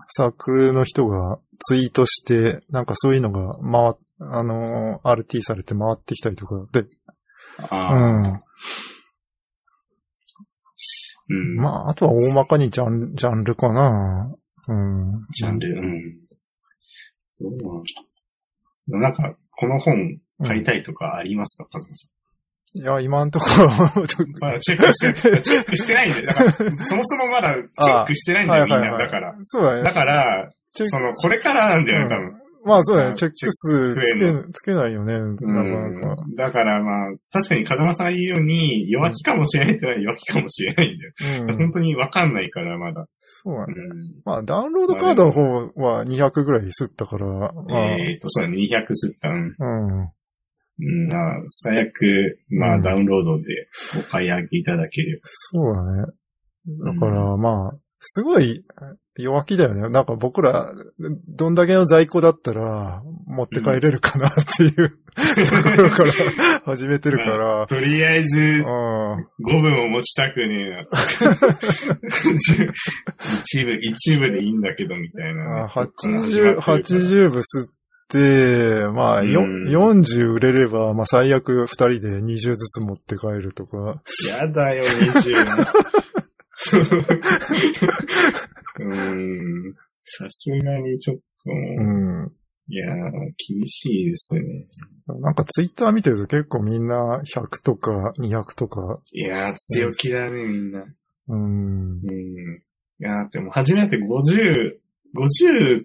A: サークルの人がツイートして、なんかそういうのが回っ、あのー RT されて回ってきたりとかで、
B: ああ。うん。
A: まあ、あとは大まかにジャンジャンルかな。うん。
B: ジャンル、うん。どうなんだなんか、この本買いたいとかありますか、カズマさ
A: いや、今んところ、
B: ん。まだチェックして、チェックしてないんだよ。だから、そもそもまだチェックしてないんだよ、みんな。だから。
A: そうだね。
B: だから、
A: チェック
B: その、これからなんだよね、多分。
A: まあそうだね。
B: あ
A: チェック数つけ、つけないよね。なかなか。
B: うんだからまあ、確かに風間さんが言うように、弱気かもしれないってのは弱気かもしれないんだよ。
A: うん。
B: 本当にわかんないから、まだ。
A: そうだね。
B: うん
A: まあダウンロードカードの方は200ぐらい吸ったから、まあ、
B: えっ、と、そうだね、200吸った。うん。
A: うん。
B: うん、まあ、最悪、まあ、
A: うん
B: ダウンロードでお買い上げいただければ。
A: そうだね。だから、まあ、すごい弱気だよね。なんか僕ら、どんだけの在庫だったら持って帰れるかなっていう、ところから始めてるから。
B: とりあえず、
A: うん
B: 5分を持ちたくねえな。一部、一部でいいんだけど、みたいな。
A: あ80、80部吸って、まあ、よ
B: うん
A: 40売れれば、まあ最悪2人で20ずつ持って帰るとか。
B: やだよ、20。うーん。さすがにちょっと、
A: うん。
B: いやー、厳しいですね。
A: なんかツイッター見てると結構みんな100とか200とか、
B: いやー、強気だね、みんな。
A: うん。
B: うん。いやー、でも初めて50、50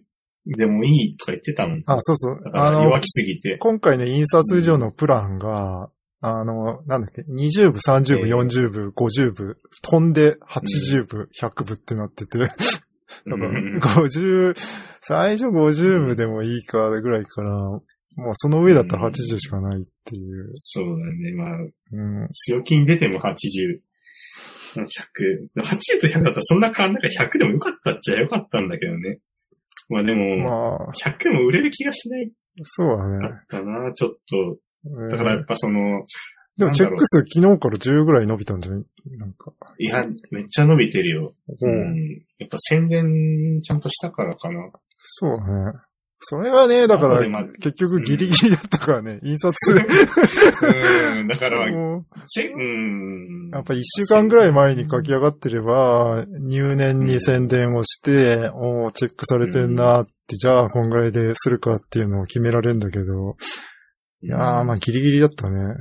B: でもいいとか言ってたもん。
A: あ、そうそう
B: だ。か
A: あの
B: ら弱、きすぎて。
A: 今回ね、印刷所のプランが、あの、なんだっけ、20部、30部、
B: ええ
A: 40部、50部、飛んで80部、100部ってなってて、だから
B: うん
A: 50、最初50部でもいいかぐらいから、もうその上だったら80しかないっていう。
B: そうだね。まあ、
A: うん。
B: 強気に出ても80。100。80と100だったらそんな変わんないから100でもよかったっちゃよかったんだけどね。まあでも、
A: まあ、
B: 100も売れる気がしない
A: そうだね。
B: かな、ちょっと。
A: え
B: だからやっ
A: ー
B: ぱその、
A: でもチェック数昨日から10ぐらい伸びたんじゃない？なんか。
B: いや、めっちゃ伸びてるよ。
A: う
B: うんん。やっぱ宣伝ちゃんとしたからかな。
A: そうだね。それはね、だから結局ギリギリだったからね、印刷。
B: うん。だから、
A: もう
B: ん。
A: やっぱ一週間ぐらい前に書き上がってれば、入念に宣伝をして、おーチェックされてんなって、じゃあこんぐらいでするかっていうのを決められるんだけど、いやーまあギリギリだったね。なん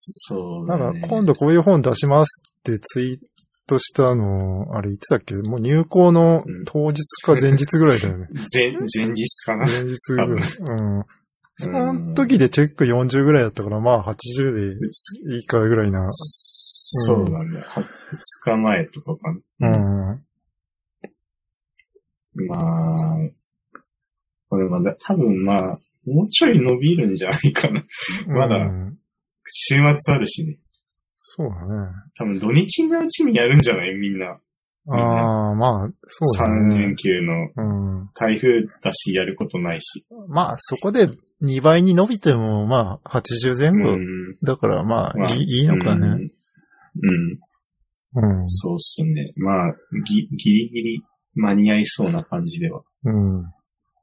B: そうだね。
A: か今度こういう本出しますってツイートしたの、あれ言ってたっけ？もう入校の当日か前日ぐらいだよね。
B: 前、前日かな。
A: 前日ぐらい。うん。その時でチェック40ぐらいだったから、まあ80でいいかぐらいな。
B: そうだね。は2日前とかか
A: う
B: な。
A: ん。
B: まあ、これまだ、多分まあ、もうちょい伸びるんじゃないかな。まだ
A: うん
B: 週末あるしね。
A: そうだね。
B: 多分土日のうちにやるんじゃない？みんな。
A: ああ、まあ、そうだ
B: 3連
A: ね。
B: 休の
A: うん。
B: 台風だしやることないし。
A: まあ、そこで2倍に伸びても、まあ、80前
B: う
A: 後。
B: ん。
A: だから、まあ、
B: まあ
A: いいいいのかね。
B: うん。うん。
A: うん。
B: そうっすね。まあ、ぎ、ギリギリ間に合いそうな感じでは
A: うん。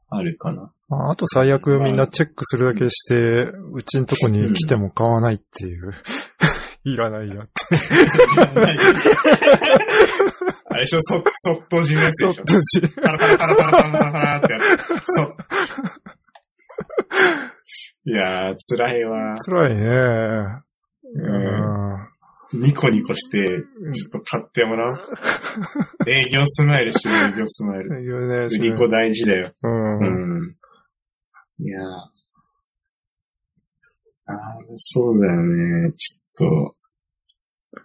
B: あるかな。
A: まあ、あと最悪みんなチェックするだけして、うちんとこに来ても買わないっていう。いらないやって。
B: あれでしょ、そ、そっと締めやつ
A: そ
B: で
A: っ。とし。
B: パラパラパラパラパラパラパラってやって。そう。いやー、辛いわ。
A: 辛いね。
B: うん。ニコニコして、ちょっと買ってもらおう。営業スマイルしよう、営業スマイル。
A: うん。いうね、
B: 売り子大事だよ。
A: うん。
B: うん。いやー。あーそうだよね。ちょっと、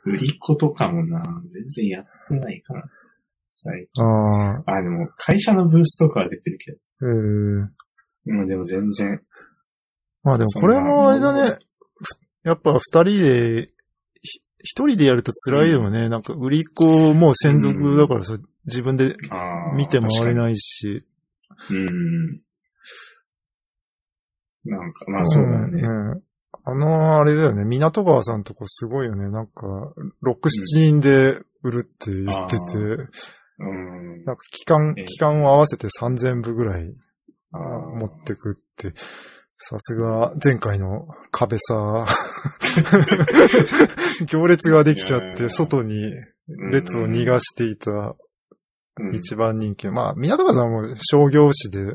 B: 売り子とかもな、全然やってないから。最近。
A: ああ、
B: あ、でも、会社のブースとかは出てるけど。
A: ええ
B: うん、でも全然。
A: まあでもこれもあれだね。ふやっぱ二人で、ひ一人でやると辛いよね。なんか売り子もう専属だからさ、自分で見て回れないし。
B: にうん。なんか、まあそうだよね。
A: うんうんあの、あれだよね。港川さんとこすごいよね。なんか、6、7人で売るって言ってて、
B: うん。
A: なんか期間、
B: ええ
A: 期間を合わせて3000部ぐらい持ってくって。さすが、前回の壁さ、行列ができちゃって、外に列を逃がしていた
B: うん。
A: 一番人気。まあ、港川さんも商業誌で、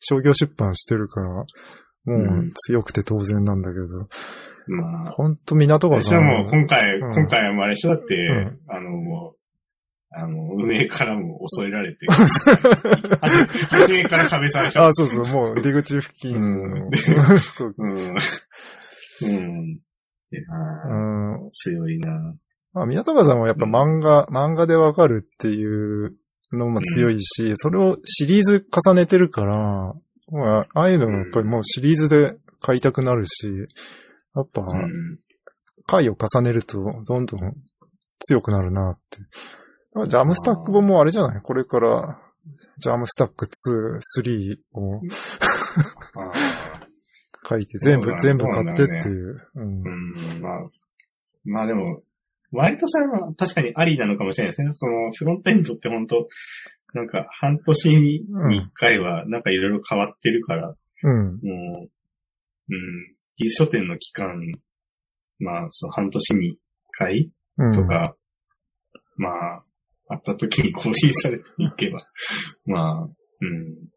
A: 商業出版してるから、もう強くて当然なんだけど、
B: まあ、
A: ほんと港川
B: 私
A: さん
B: は。もう今回、
A: うん。
B: 今回はもうあれでしょ？だって、
A: ん。
B: あの、もう、あの、運営からも襲えられて、初めから壁さんでしょ
A: あ、そうそう、もう出口付近。の、
B: うん。うん。うん。いや
A: うん。
B: ー強いな。
A: まあ、港川さんはやっぱ漫画、漫画でわかるっていうのも強いし、それをシリーズ重ねてるから、まあ、ああいうのもやっぱりもうシリーズで買いたくなるし、やっぱ、
B: うん。
A: 回を重ねるとどんどん強くなるなって。ジャムスタック本もあれじゃない？これから、ジャムスタック2、3を
B: あ
A: 書いて、全部、全部買ってっていう。うん
B: ーうん、まあ、まあでも、割とそれは確かにありなのかもしれないですね。その、フロントエンドって本当なんか半年に一回はなんかいろいろ変わってるから、
A: うん。
B: もう、うん、技術書店の期間、まあ、そう、半年に一回
A: うん。
B: とか、まあ、あった時に更新されていけば、まあ、うん、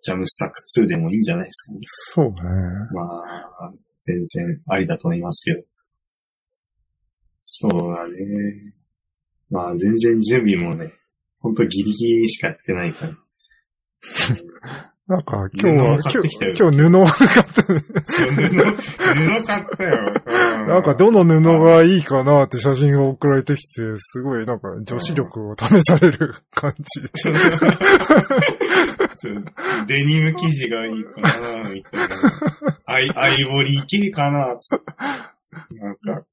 B: ジャムスタック2でもいいんじゃないですかね。
A: そうね。
B: まあ、全然ありだと思いますけど。そうだね。まあ、全然準備もね、ほんとギリギリしかやってないから。
A: なんか今日は、今日、今日布を買った。
B: そう布、布買ったよ。
A: なんかどの布がいいかなって写真が送られてきて、すごいなんか女子力を試される感じ。
B: デニム生地がいいかな、みたいな。アイ、アイボリー系かな、つってなんか、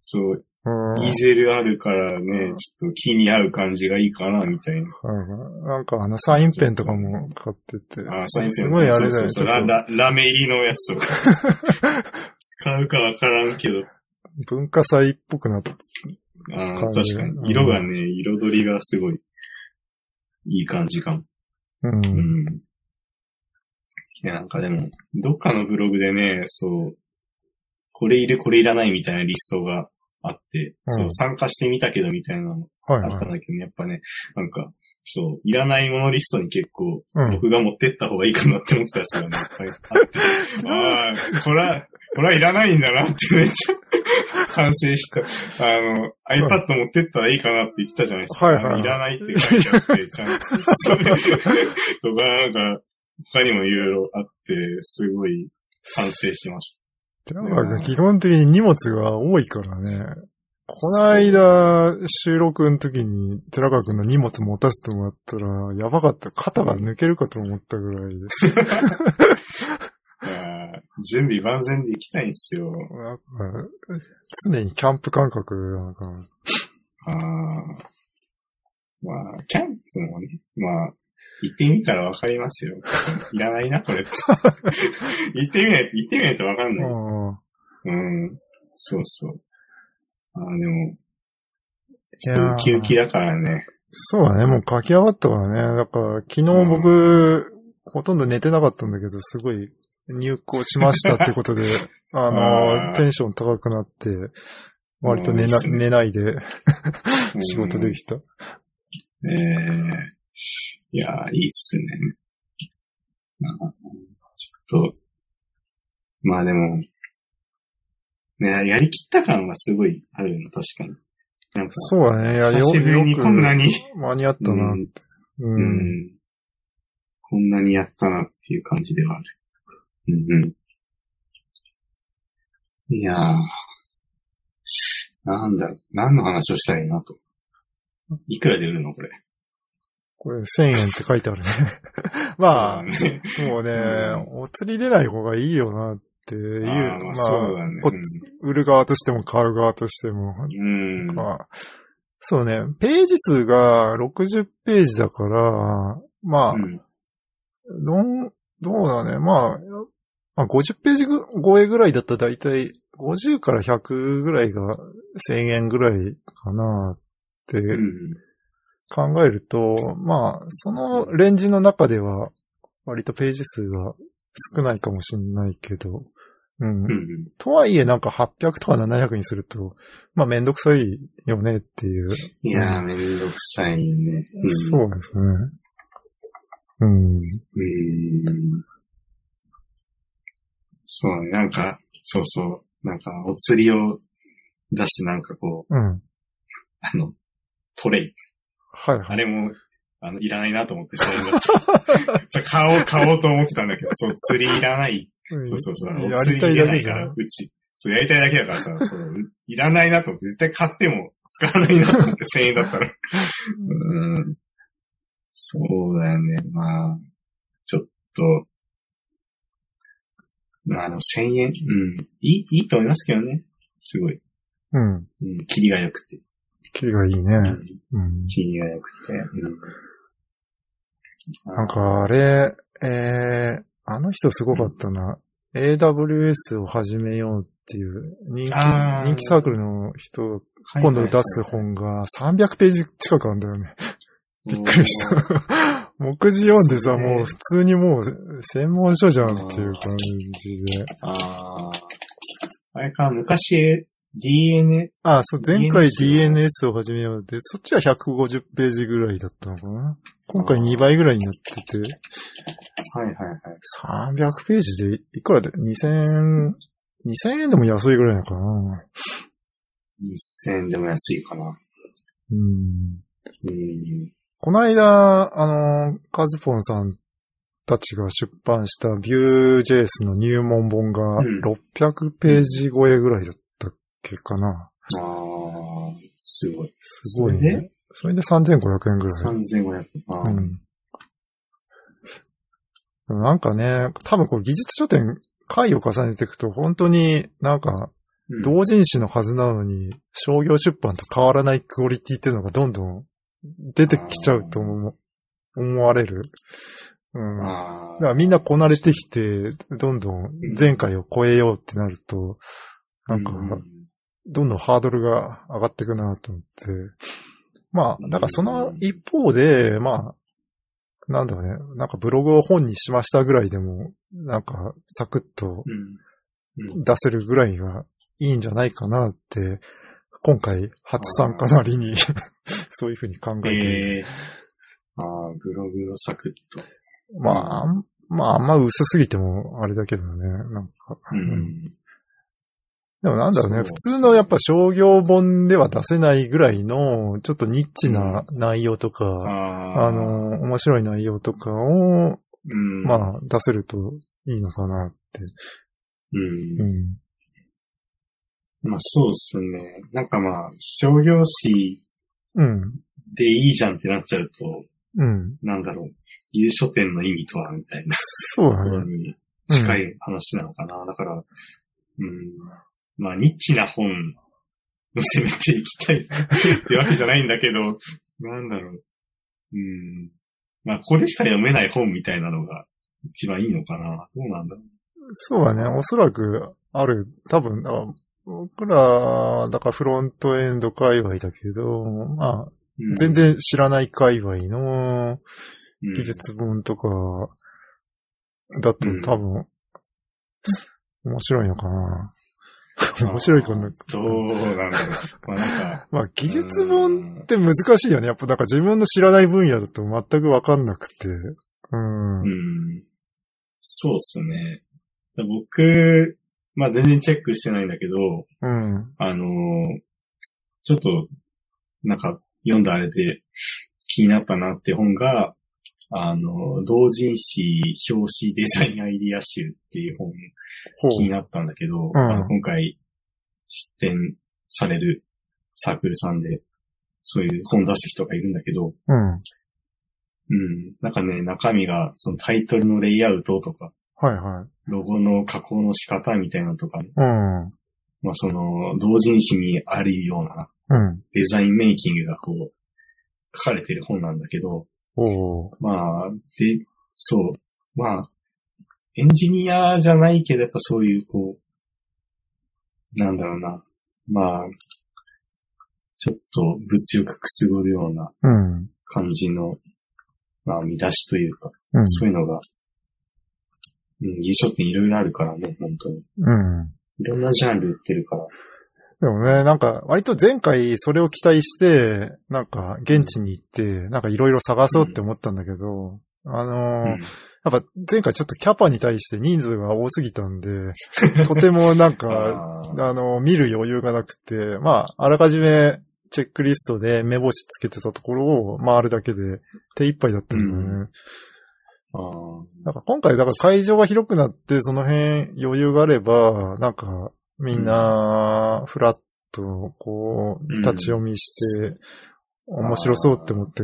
B: そう、
A: うん
B: イーゼルあるからね、ちょっと気に合う感じがいいかな、みたいな。
A: うんなんかあのサインペンとかも買ってて。
B: あー、サインペン
A: すごいあれだよね。
B: ラララメ入りのやつとか。使うかわからんけど。
A: と文化祭っぽくなって。
B: あ確かに。色がね、彩りがすごい、いい感じかも。
A: うん。
B: うん。いや、なんかでも、どっかのブログでね、そう、これいるこれいらないみたいなリストがあって、
A: うん
B: そう、参加してみたけどみたいなの
A: はいはい。
B: あったんだけど、ね、やっぱね、なんか、そう、いらないものリストに結構、
A: うん。
B: 僕が持ってった方がいいかなって思ってたやつがね、いっぱいあって、ああ、これは、これはいらないんだなってめっちゃ反省した。あの、iPad 持ってったらいいかなって言ってたじゃないですか。
A: はいはいはい
B: いらないって書いてあって、ちゃんと。それとか、なんか、他にもいろいろあって、すごい反省しまし
A: なんか基本的に荷物が多いからね。この間、収録の時に寺川くんの荷物持たせてもらったら、やばかった。肩が抜けるかと思ったぐらいで。
B: 準備万全で行きたいんですよ。
A: 常にキャンプ感覚なんか、
B: ああ。まあ、キャンプもね、まあ、行ってみたらわかりますよ。いらないな、これ。行ってみないと、行ってみないとわかんないです。
A: うん
B: うん。そうそう。ああ、でも、
A: いやー
B: ウキウキだからね。
A: そうだね、もう書き上がったからね。だから、昨日僕、ほとんど寝てなかったんだけど、すごい入校しましたってことで、あ
B: あ
A: の、
B: ー
A: テンション高くなって、割と寝な、寝ないで仕事できた。
B: ええいやー、いいっすね。なんかちょっと、まあでも、ね、やりきった感がすごいあるの、確かに。なんか、
A: そうだね。いや、よ、
B: 久しぶりにこんなに、
A: 間に合ったなって。
B: う
A: うん。
B: ん、こんなにやったなっていう感じではある。うんうん。いやー、なんだろう、何の話をしたいなと。いくらで売るのこれ。
A: これ1000円って書いてあるね。まあ、もうね、
B: う
A: お釣り出ない方がいいよなっていう、
B: あーまあね
A: こっち売る側としても買う側としても。
B: うん。
A: まあ、そうね、ページ数が60ページだから、まあ、
B: うん
A: どん、どうだね、まあ、まあ、50ページぐ超えぐらいだったらだいたい50から100ぐらいが1000円ぐらいかなって
B: うん。
A: 考えると、まあ、そのレンジの中では割とページ数が少ないかもしれないけど、うん。
B: うん。
A: とはいえなんか800とか700にすると、まあめんどくさいよねっていう。
B: いやー、めんどくさいね。うん。
A: そうですね。うん。
B: うん。そうね、なんか、そうそう。なんか、お釣りを出すなんかこう、
A: うん。
B: あの、トレイ。
A: はいはい。
B: あれも、あの、いらないなと思って、それが。買おう、買おうと思ってたんだけど、そう、釣りいらない。そうそうそう。
A: やりたいだけじゃん。
B: うち。そう、やりたいだけだからさ、そう、いらないなと思って、絶対買っても使わないなと思って、1000円だったら。うん。そうだよね。まあ、ちょっと、まあ、あの、1000円、うん。いい、いいと思いますけどね。すごい。
A: うん。
B: うん、キリが良くて。
A: キリがいいね。
B: うん
A: うん。
B: キリが良くて。うん。
A: なんかあれ、えー、あの人すごかったな。AWS を始めようっていう人気、人気サークルの人、
B: はい
A: 今度出す本が300ページ近くあるんだよね。びっくりし。た。目次読んでさ、もう普通にもう専門書じゃんっていう感じで。
B: ああ。あれか、昔、DNA、
A: あ、そう、前回
B: DNS
A: を始めようって、そっちは150ページぐらいだったのかな今回2倍ぐらいになってて、
B: はいはいはい。
A: 300ページでいくらで ?2000、2000円でも安いぐらいなのかな
B: 1000円でも安いかな。
A: うん。
B: うん。
A: この間、あの、カズポンさんたちが出版した Vue.js の入門本が
B: うん
A: 600ページ超えぐらいだったっけかな。
B: ああ、すごい。
A: すごい
B: それ
A: ね。それで3500円ぐらい。
B: 3500。あー
A: うん。なんかね、多分こう技術書店回を重ねていくと本当になんか
B: うん
A: 同人誌のはずなのに商業出版と変わらないクオリティっていうのがどんどん出てきちゃうと思う思われる。うん。だ
B: あ
A: からみんなこなれてきて、どんどん前回を超えようってなると、なんか、どんどんハードルが上がっていくなと思って。まあ、だからその一方で、まあ、なんだろうね、なんかブログを本にしましたぐらいでも、なんかサクッと。出せるぐらいがいいんじゃないかなって、今回初参加なりに そういうふうに考えてる。
B: ええああ、ブログをサクッと。
A: まあ、まあ、あんま薄すぎてもあれだけどね、なんか。
B: うん。
A: でもなんだろうね、普通のやっぱ商業本では出せないぐらいの、ちょっとニッチな内容とか、
B: あ
A: あの、面白い内容とかを、
B: うん。
A: まあ、出せるといいのかなって。
B: うん
A: う。ん。
B: まあそうですね。なんかまあ、商業誌
A: うん。
B: でいいじゃんってなっちゃうと、
A: うん。
B: なんだろう、優書店の意味とは、みたいな
A: そうだね。
B: に近い話なのかな。だから、うん。まあ、ニッチな本を攻めていきたい ってわけじゃないんだけど、なんだろう。うん。まあ、ここでしか読めない本みたいなのが一番いいのかな。どうなんだろ
A: そうだね。おそらくある、多分、僕ら、だからフロントエンド界隈だけど、まあ、
B: う。うん
A: 全、然知らない界隈の
B: うん
A: 技術本とかだと
B: うん
A: 多分、面白いのかな。面白いかな。
B: どうなんだ。まあなんか、
A: まあ、技術本って難しいよね。やっぱなんか自分の知らない分野だと全くわかんなくて。うん。
B: うん。そうっすね。僕、まあ全然チェックしてないんだけど、
A: うん。
B: あのーちょっと、なんか読んだあれで気になったなって本が、あの、同人誌表紙デザインアイディア集っていう本。気になったんだけど、
A: ん
B: あの今回出展されるサークルさんで、そういう本出す人がいるんだけど、
A: うん。
B: うん。なんかね、中身が、そのタイトルのレイアウトとか、
A: はいはい。
B: ロゴの加工の仕方みたいなのとか、ね、
A: うん。
B: まあその、同人誌にあるような
A: うん。
B: デザインメイキングがこう、書かれてる本なんだけど、
A: おー
B: まあ、で、そう、まあ、エンジニアじゃないけど、やっぱそういうこう、なんだろうな、まあ、ちょっと物欲くすぐるような
A: うん。
B: 感じの、まあ、見出しというか、
A: うん。
B: そういうのが、うん、優勝店いろいろあるからね、本当に。
A: うん。
B: いろんなジャンル売ってるから。
A: でもね、なんか、割と前回それを期待して、なんか、現地に行って、なんかいろいろ探そうって思ったんだけど、あのー
B: うん。
A: やっぱ前回ちょっとキャパに対して人数が多すぎたんで、とてもなんか、
B: あー。
A: あの、見る余裕がなくて、まあ、あらかじめチェックリストで目星つけてたところを回るだけで手一杯だったんだよね。
B: あー。
A: なんか今回、だから会場が広くなって、その辺余裕があれば、なんか、みんな、フラッと、こう、
B: うん
A: 立ち読みして、面白そうって思って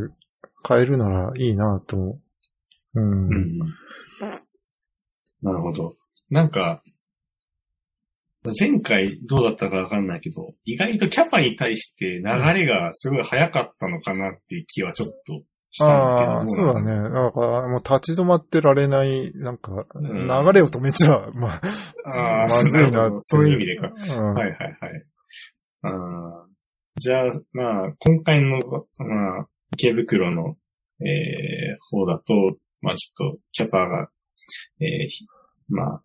A: 買えるならいいなと。うん。
B: うん。なるほど。なんか、前回どうだったかわかんないけど、意外とキャパに対して流れがすごい早かったのかなっていう気はちょっとしたん
A: ああ、
B: だけど。
A: そうだね。なんか、もう立ち止まってられない、なんか、
B: ん
A: 流れを止めちゃ、まあ、
B: ああ、
A: まずいな
B: るほどそういう意味でか。
A: うん
B: はいはいはい。じゃあ、まあ、今回の、まあ、池袋の、えー、方だと、まあちょっと、キャパが、えーひまあ、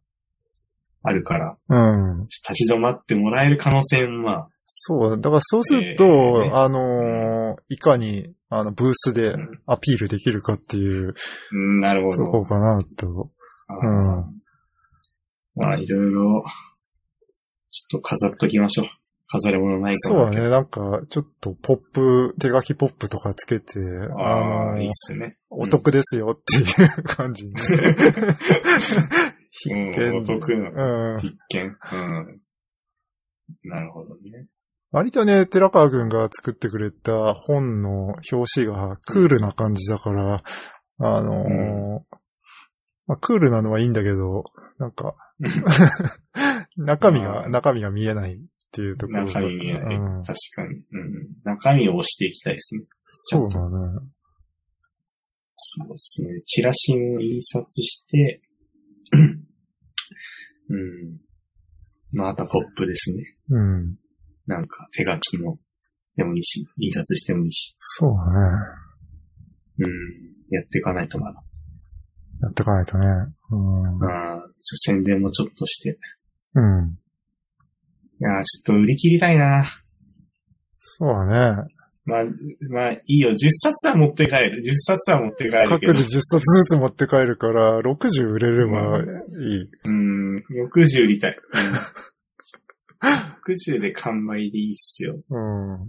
B: あるから、
A: うん。
B: 立ち止まってもらえる可能性も、まあ、
A: そう、だからそうすると、
B: えーね
A: あのーいかに、あの、ブースで
B: うん
A: アピールできるかっていう
B: うんなるほ
A: とこ
B: ど。
A: かなと。うん
B: まあ、いろいろ、ちょっと飾っときましょう。飾り物ないかも
A: そうだね、なんか、ちょっとポップ、手書きポップとかつけて、
B: あ
A: あ
B: あ、いいっ
A: の、
B: すね。
A: お得ですよっていう感じに。必
B: うん、
A: 見
B: お得な。
A: うん。
B: 必見。うん。なるほどね。
A: 割とね、寺川くんが作ってくれた本の表紙がクールな感じだから、あのーまあ、クールなのはいいんだけど、なんか、中身が、
B: うん
A: 中身が見えないっていうところが。
B: 中身見えない。
A: うん
B: 確かに。うん。中身を押していきたいですね。
A: そうだね。
B: そうですね。チラシを印刷して、うん。またポップですね。
A: うん。
B: なんか手書きのでもいいし、印刷してもいいし。
A: そうだね。
B: うん。やっていかないとまだ。
A: やっていかないとね。うん。
B: ああ、宣伝もちょっとして。
A: うん。
B: いやーちょっと売り切りたいな。
A: そうだね。
B: まあ、まあ、いいよ。10冊は持って帰る。10冊は持って帰るけど。
A: 各自10冊ずつ持って帰るから、60売れればいい。
B: うん、60売りたい。うん、60で完売でいいっすよ。
A: うん。
B: うん。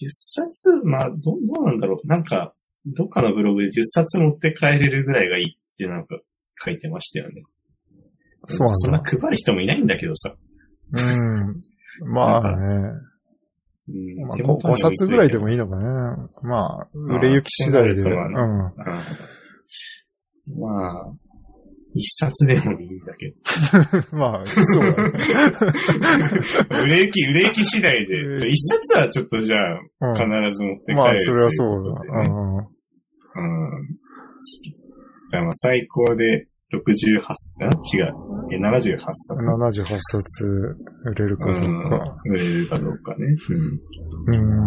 B: 10冊、まあ、ど、どうなんだろう。なんか、どっかのブログで10冊持って帰れるぐらいがいいってなんか書いてましたよね。
A: そうなんだ
B: そんな配る人もいないんだけどさ。
A: うん。まあね。
B: うん
A: まあ、5, 冊ぐらいでもいいのかね。まあ、売れ行き次第で。
B: そう
A: う
B: なる
A: ん。
B: うんまあ、一冊でもいいんだけ
A: まあ、そうだね。
B: ど。売れ行き、売れ行き次第で。一冊はちょっとじゃあ、
A: うん
B: 必ず持って帰る、
A: まあ、それはそう
B: だ。
A: だ。うん。
B: うん。まあ最高で68冊、あ違う。え、78冊。
A: 78冊売れるかどうか。
B: うん。売れるかどうかね。うん。
A: うん。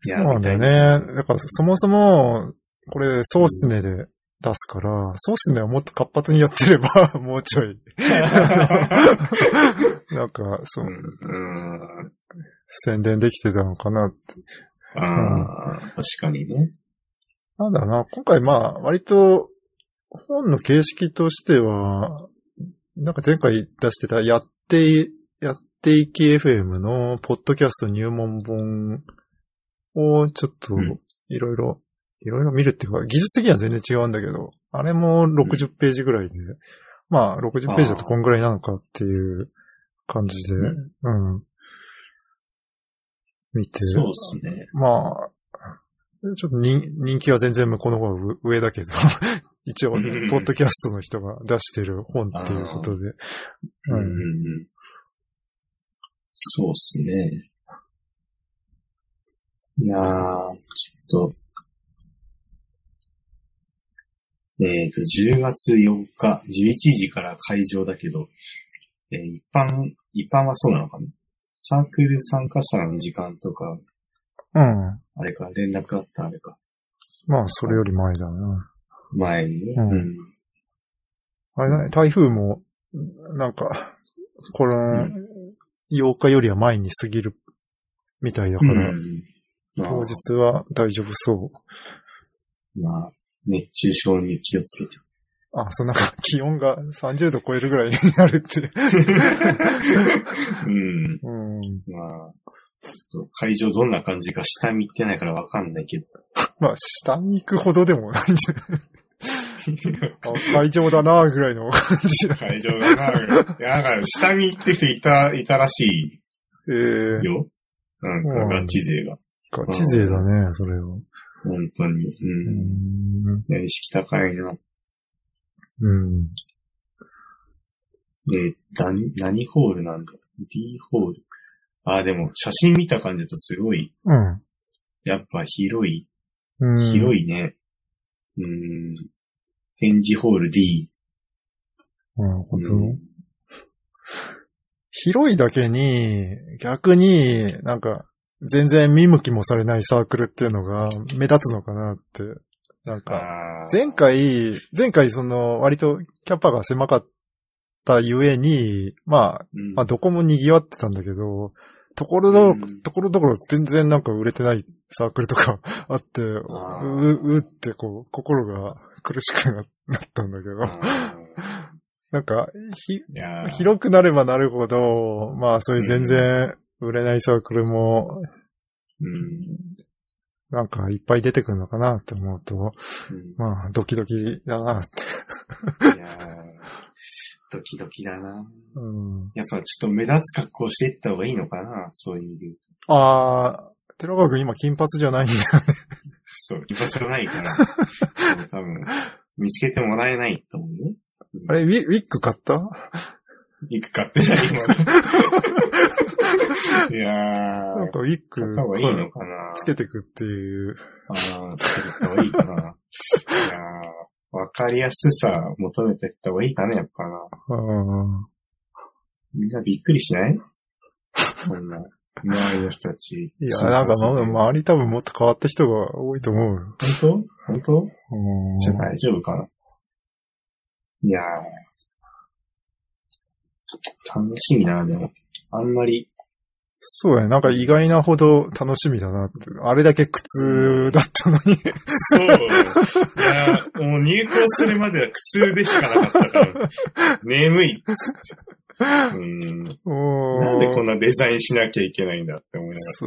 A: そうなんだよね。だから、そもそも、これ、ソースネで出すから、ソースネはもっと活発にやってれば、もうちょい。なんか、そうう、
B: ん。うん。
A: 宣伝できてたのかなって。
B: ああ、確かにね。
A: なんだな、今回まあ、割と、本の形式としては、なんか前回出してた、やって、やっていき FM の、ポッドキャスト入門本を、ちょっと
B: うん、
A: いろいろ、いろいろ見るっていうか、技術的には全然違うんだけど、あれも60ページぐらいで、まあ、60ページだとこんぐらいなのかっていう感じで、うん。見て、
B: そうですね。
A: まあ、ちょっと人人気は全然向こうの方が上だけど、一応、ポ
B: うん
A: ッドキャストの人が出してる本っていうことで。
B: うんうん
A: うん
B: うん。そうっすね。いやー、ちょっと、えっ、と、10月4日、11時から会場だけど、えー一般、一般はそうなのかな？サークル参加者の時間とか、
A: うん。
B: あれか、連絡あったあれか。
A: まあ、それより前だな。
B: 前にね。
A: うん
B: うん
A: あれだね、台風も、なんか、この、8日よりは前に過ぎるみたいだから、
B: うんまあ
A: 当日は大丈夫そう。
B: まあ、熱中症に気をつけて。
A: あ、そうなんか気温が30度超えるぐらいになるって。
B: うん。
A: うん。
B: まあ、ちょっと会場どんな感じか下見ってないからわかんないけど。
A: まあ、下に行くほどでもないんじゃないあ会場だなぐらいの感じだ。
B: 会場がな、いや、なんか下見行ってる人いた、いたらし
A: ええ
B: いよ。なんかガチ勢が。
A: ガチ勢だね、それは。
B: 本当に。
A: う
B: うん。意識高いな。
A: うん。
B: で、何、何ホールなんだ ?D ホール。ああ、でも写真見た感じだとすごい、
A: うん。
B: やっぱ広い、
A: うん。
B: 広いね。うん。展示ホール D。
A: うん、本当、
B: うん
A: 広いだけに、逆になんか、全然見向きもされないサークルっていうのが目立つのかなって。なんか。前回、前回その割とキャパが狭かったゆえに、まあ、
B: うん、
A: まあどこも賑わってたんだけど、ところど、
B: うん
A: ところどころ全然なんか売れてないサークルとか あって、う、うってこう、心が苦しくななったんだけど。
B: あ
A: なんか、ひ、広くなればなるほど、まあそういう全然売れないサークルも、
B: うん。
A: なんかいっぱい出てくるのかなって思うと、
B: うん
A: まあドキドキだなって。
B: いやードキドキだな。
A: うん、
B: やっぱちょっと目立つ格好していった方がいいのかなそういう意味で言うと。
A: あー、寺川君今金髪じゃないんだよね。
B: そう、居場所がないから、多分、見つけてもらえないと思うね。
A: あれ、ウィウィッグ買った？
B: いく買ってないまだ。いやー、
A: なんかウィッ
B: 買
A: グ
B: った方がいいのかな
A: つけてくっていう。
B: ああ、つけてった方がいいかな。いやー、わかりやすさ求めてった方がいいかね、やっぱな。
A: うん
B: みんなびっくりしない？そんな、周りの人たち。
A: いや、なんか、周り多分もっと変わった人が多いと思うよ。
B: 当？本当？
A: うん
B: じゃあ大丈夫かないやー、楽しみだな、でも。あんまり、
A: そうやね。なんか意外なほど楽しみだなって。あれだけ苦痛だったのに。
B: そう。いやー、もう入校するまでは苦痛でしかなかったから、眠いっつって。うん。なんでこん
A: な
B: なデザインしなきゃいけないんだって思いなが
A: そ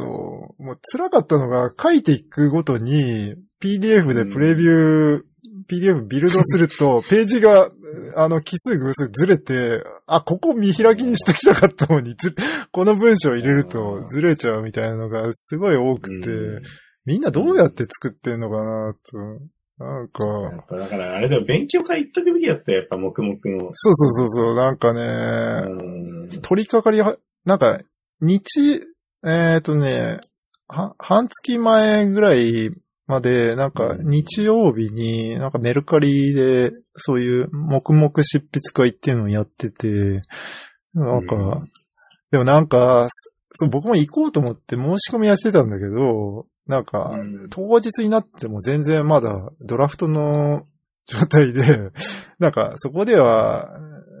A: う。もう辛かったのが、書いていくごとに、PDF でプレビュー、PDF ビルドすると、ページが、あの、奇数偶数ずれて、あ、ここ見開きにしときたかったのに、ず この文章入れるとずれちゃうみたいなのがすごい多
B: ら。
A: くて、
B: うん
A: みんなどうやって作ってんのかなと。なんか、
B: ぱだからあれだよ、勉強会行っとくべきだったよ、やっぱ黙々の。
A: そうそうそうそう、なんか
B: う
A: ね、
B: ん。
A: 取り掛かりは、なんか、日、えっ、とね、は、半月前ぐらいまで、なんか日曜日に、なんかメルカリで、そういう黙々執筆会っていうのをやってて、なんか、
B: うん。
A: でもなんか、そう、僕も行こうと思って申し込みはしてたんだけど、なんか、
B: うん。
A: 当日になっても全然まだドラフトの状態で、なんかそこでは、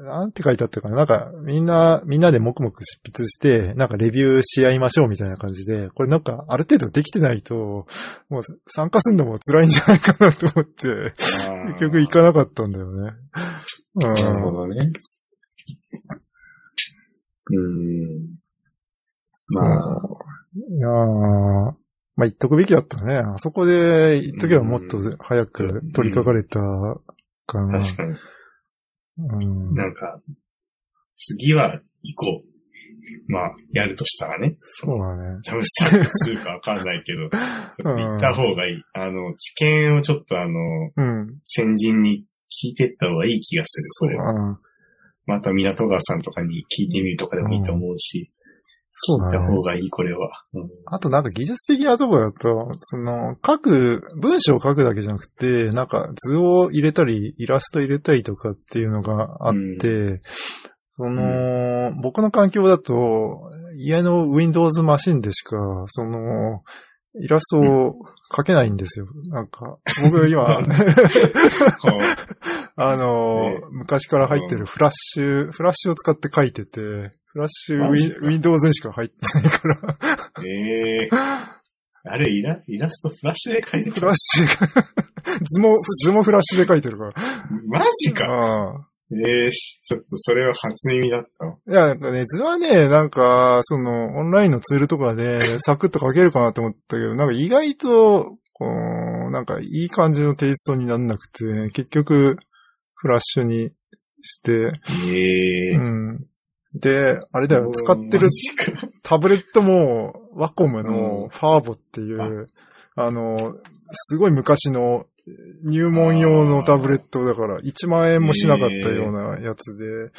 A: なんて書いてあったかな？なんかみんな、みんなで黙々執筆して、なんかレビューし合いましょうみたいな感じで、これなんかある程度できてないと、もう参加するのも辛いんじゃないかなと思って、結局行かなかったんだよね。うん。
B: なるほどね。うん。ま
A: いやーまあ言っとくべきだったね。あそこで言っとけばもっと早く取り掛かれたかな。
B: 確かに。
A: うん、
B: なんか、次は行こう。まあ、やるとしたらね。
A: そうだね。
B: ジャムスタックするかわかんないけど、ちょっと行った方がいい。あの、知見をちょっとあの、
A: うん。
B: 先人に聞いてった方がいい気がする。これは。
A: だ
B: また港川さんとかに聞いてみるとかでもいいと思うし、
A: そうだね
B: た方。がいい、これは。うん
A: あとなんか技術的なところだと、その、書く、文章を書くだけじゃなくて、なんか図を入れたり、イラスト入れたりとかっていうのがあって、その、僕の環境だと、家の Windows マシンでしか、その、イラストを書けないんですよ。なんか、僕今、あの、
B: ね。
A: 昔から入ってるフラッシュ、フラッシュを使って書いてて、フラッシュ
B: マジか。
A: Windows にしか入ってないから、
B: ええあれ、イラ、イラストフラッシュで描いてた
A: フラッシュが、図も、図もフラッシュで書いてるから。
B: マジかええちょっとそれは初耳だったわ。
A: いや、なんかね、図はね、なんか、その、オンラインのツールとかで、サクッと書けるかなと思ったけど、なんか意外と、こう、なんかいい感じのテイストになんなくて、結局、フラッシュにして、
B: ええ
A: うん。で、あれだよ、使ってるタブレットも、ワコム
B: うん。
A: のファーボっていう、あの、すごい昔の入門用のタブレットだから、1万円もしなかったようなやつで。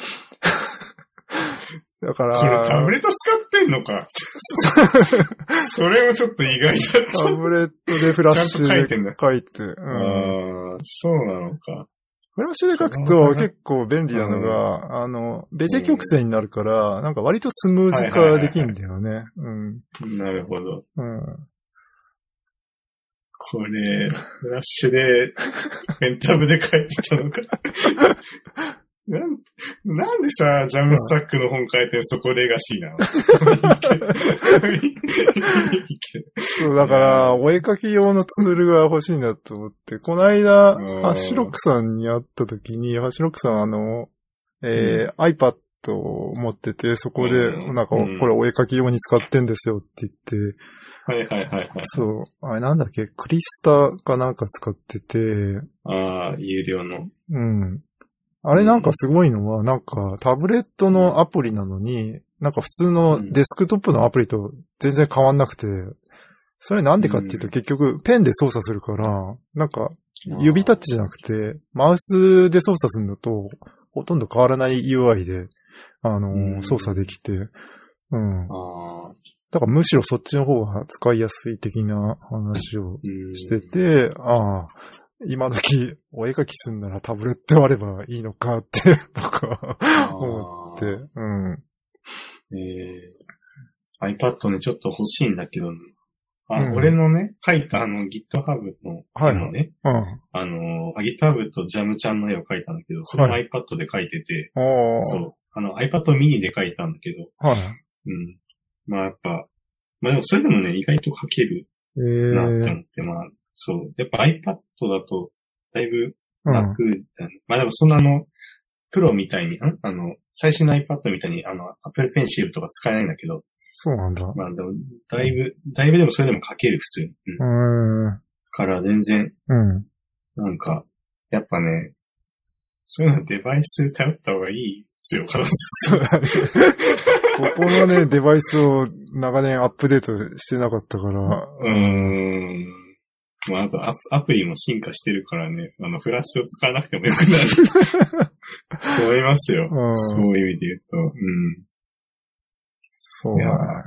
A: だか
B: これ
A: ら、
B: タブレット使ってんのか？それもちょっと意外だった。
A: タブレットでフラッシュで書いて、うん
B: そうなのか。
A: フラッシュで書くと結構便利なのが、あの、ベジェ曲線になるから、なんか割とスムーズ化できるんだよね。うん。
B: なるほど。
A: うん。
B: これ、フラッシュで、ペンタブで書いてたのか。なんなんでさ、ジャムスタックの本書いてるそこレガシーなの？
A: そう、だから、お絵描き用のツールが欲しいなと思って、この間、
B: うん。
A: ハッシュロックさんに会った時に、ハッシュロックさんあの、えー iPad を持ってて、そこで、
B: うん。
A: なんか、
B: うん。
A: これお絵描き用に使ってんですよって言って、
B: はいはいはいはい。
A: そう、あれなんだっけ、クリスタかなんか使ってて、
B: ああ、有料の。
A: うん。あれなんかすごいのは、なんかタブレットのアプリなのに、なんか普通のデスクトップのアプリと全然変わんなくて、それなんでかっていうと
B: うん。
A: 結局ペンで操作するから、なんか指タッチじゃなくて、マウスで操作するのとほとんど変わらない UI で、あの操作できて、うん。
B: ああ、
A: だからむしろそっちの方が使いやすい的な話を
B: うん。
A: してて、ああ、今時お絵描きすんならタブレットあればいいのかって 僕は思って、うん。
B: えー、iPad ね、ちょっと欲しいんだけど、あ、
A: うん
B: 俺のね、書いたあの GitHub の
A: はい
B: 絵のね、
A: うん。
B: あの、あ GitHub とジャムちゃんの絵を描いたんだけど、それも
A: は
B: iPad で描いてて、
A: ああ。
B: そう。あの iPad mini で描いたんだけど、
A: はい。
B: うん。まあやっぱ、まあでもそれでもね、意外と描ける
A: え
B: なって
A: え
B: 思って、まあ、そう。やっぱ iPad だと、だいぶ
A: うん。
B: 楽だね。まあでもそんなあの、プロみたいに、ん？あの、最新の iPad みたいに、あの、Apple Pencil とか使えないんだけど、
A: そうなんだ。
B: まあでも、だいぶ、だいぶでもそれでも書ける、普通に。うん。
A: うーん。
B: から全然、
A: うん。
B: なんか、やっぱね、そういうのデバイス頼った方がいいっすよ、
A: そうだね。ここのね、デバイスを長年アップデートしてなかったから、
B: うーん。まあ、あとアプアプリも進化してるからね、あの、フラッシュを使わなくてもよくなる。思いますよ。
A: うん
B: そういう意味で言うと。うん。いや
A: そうだね。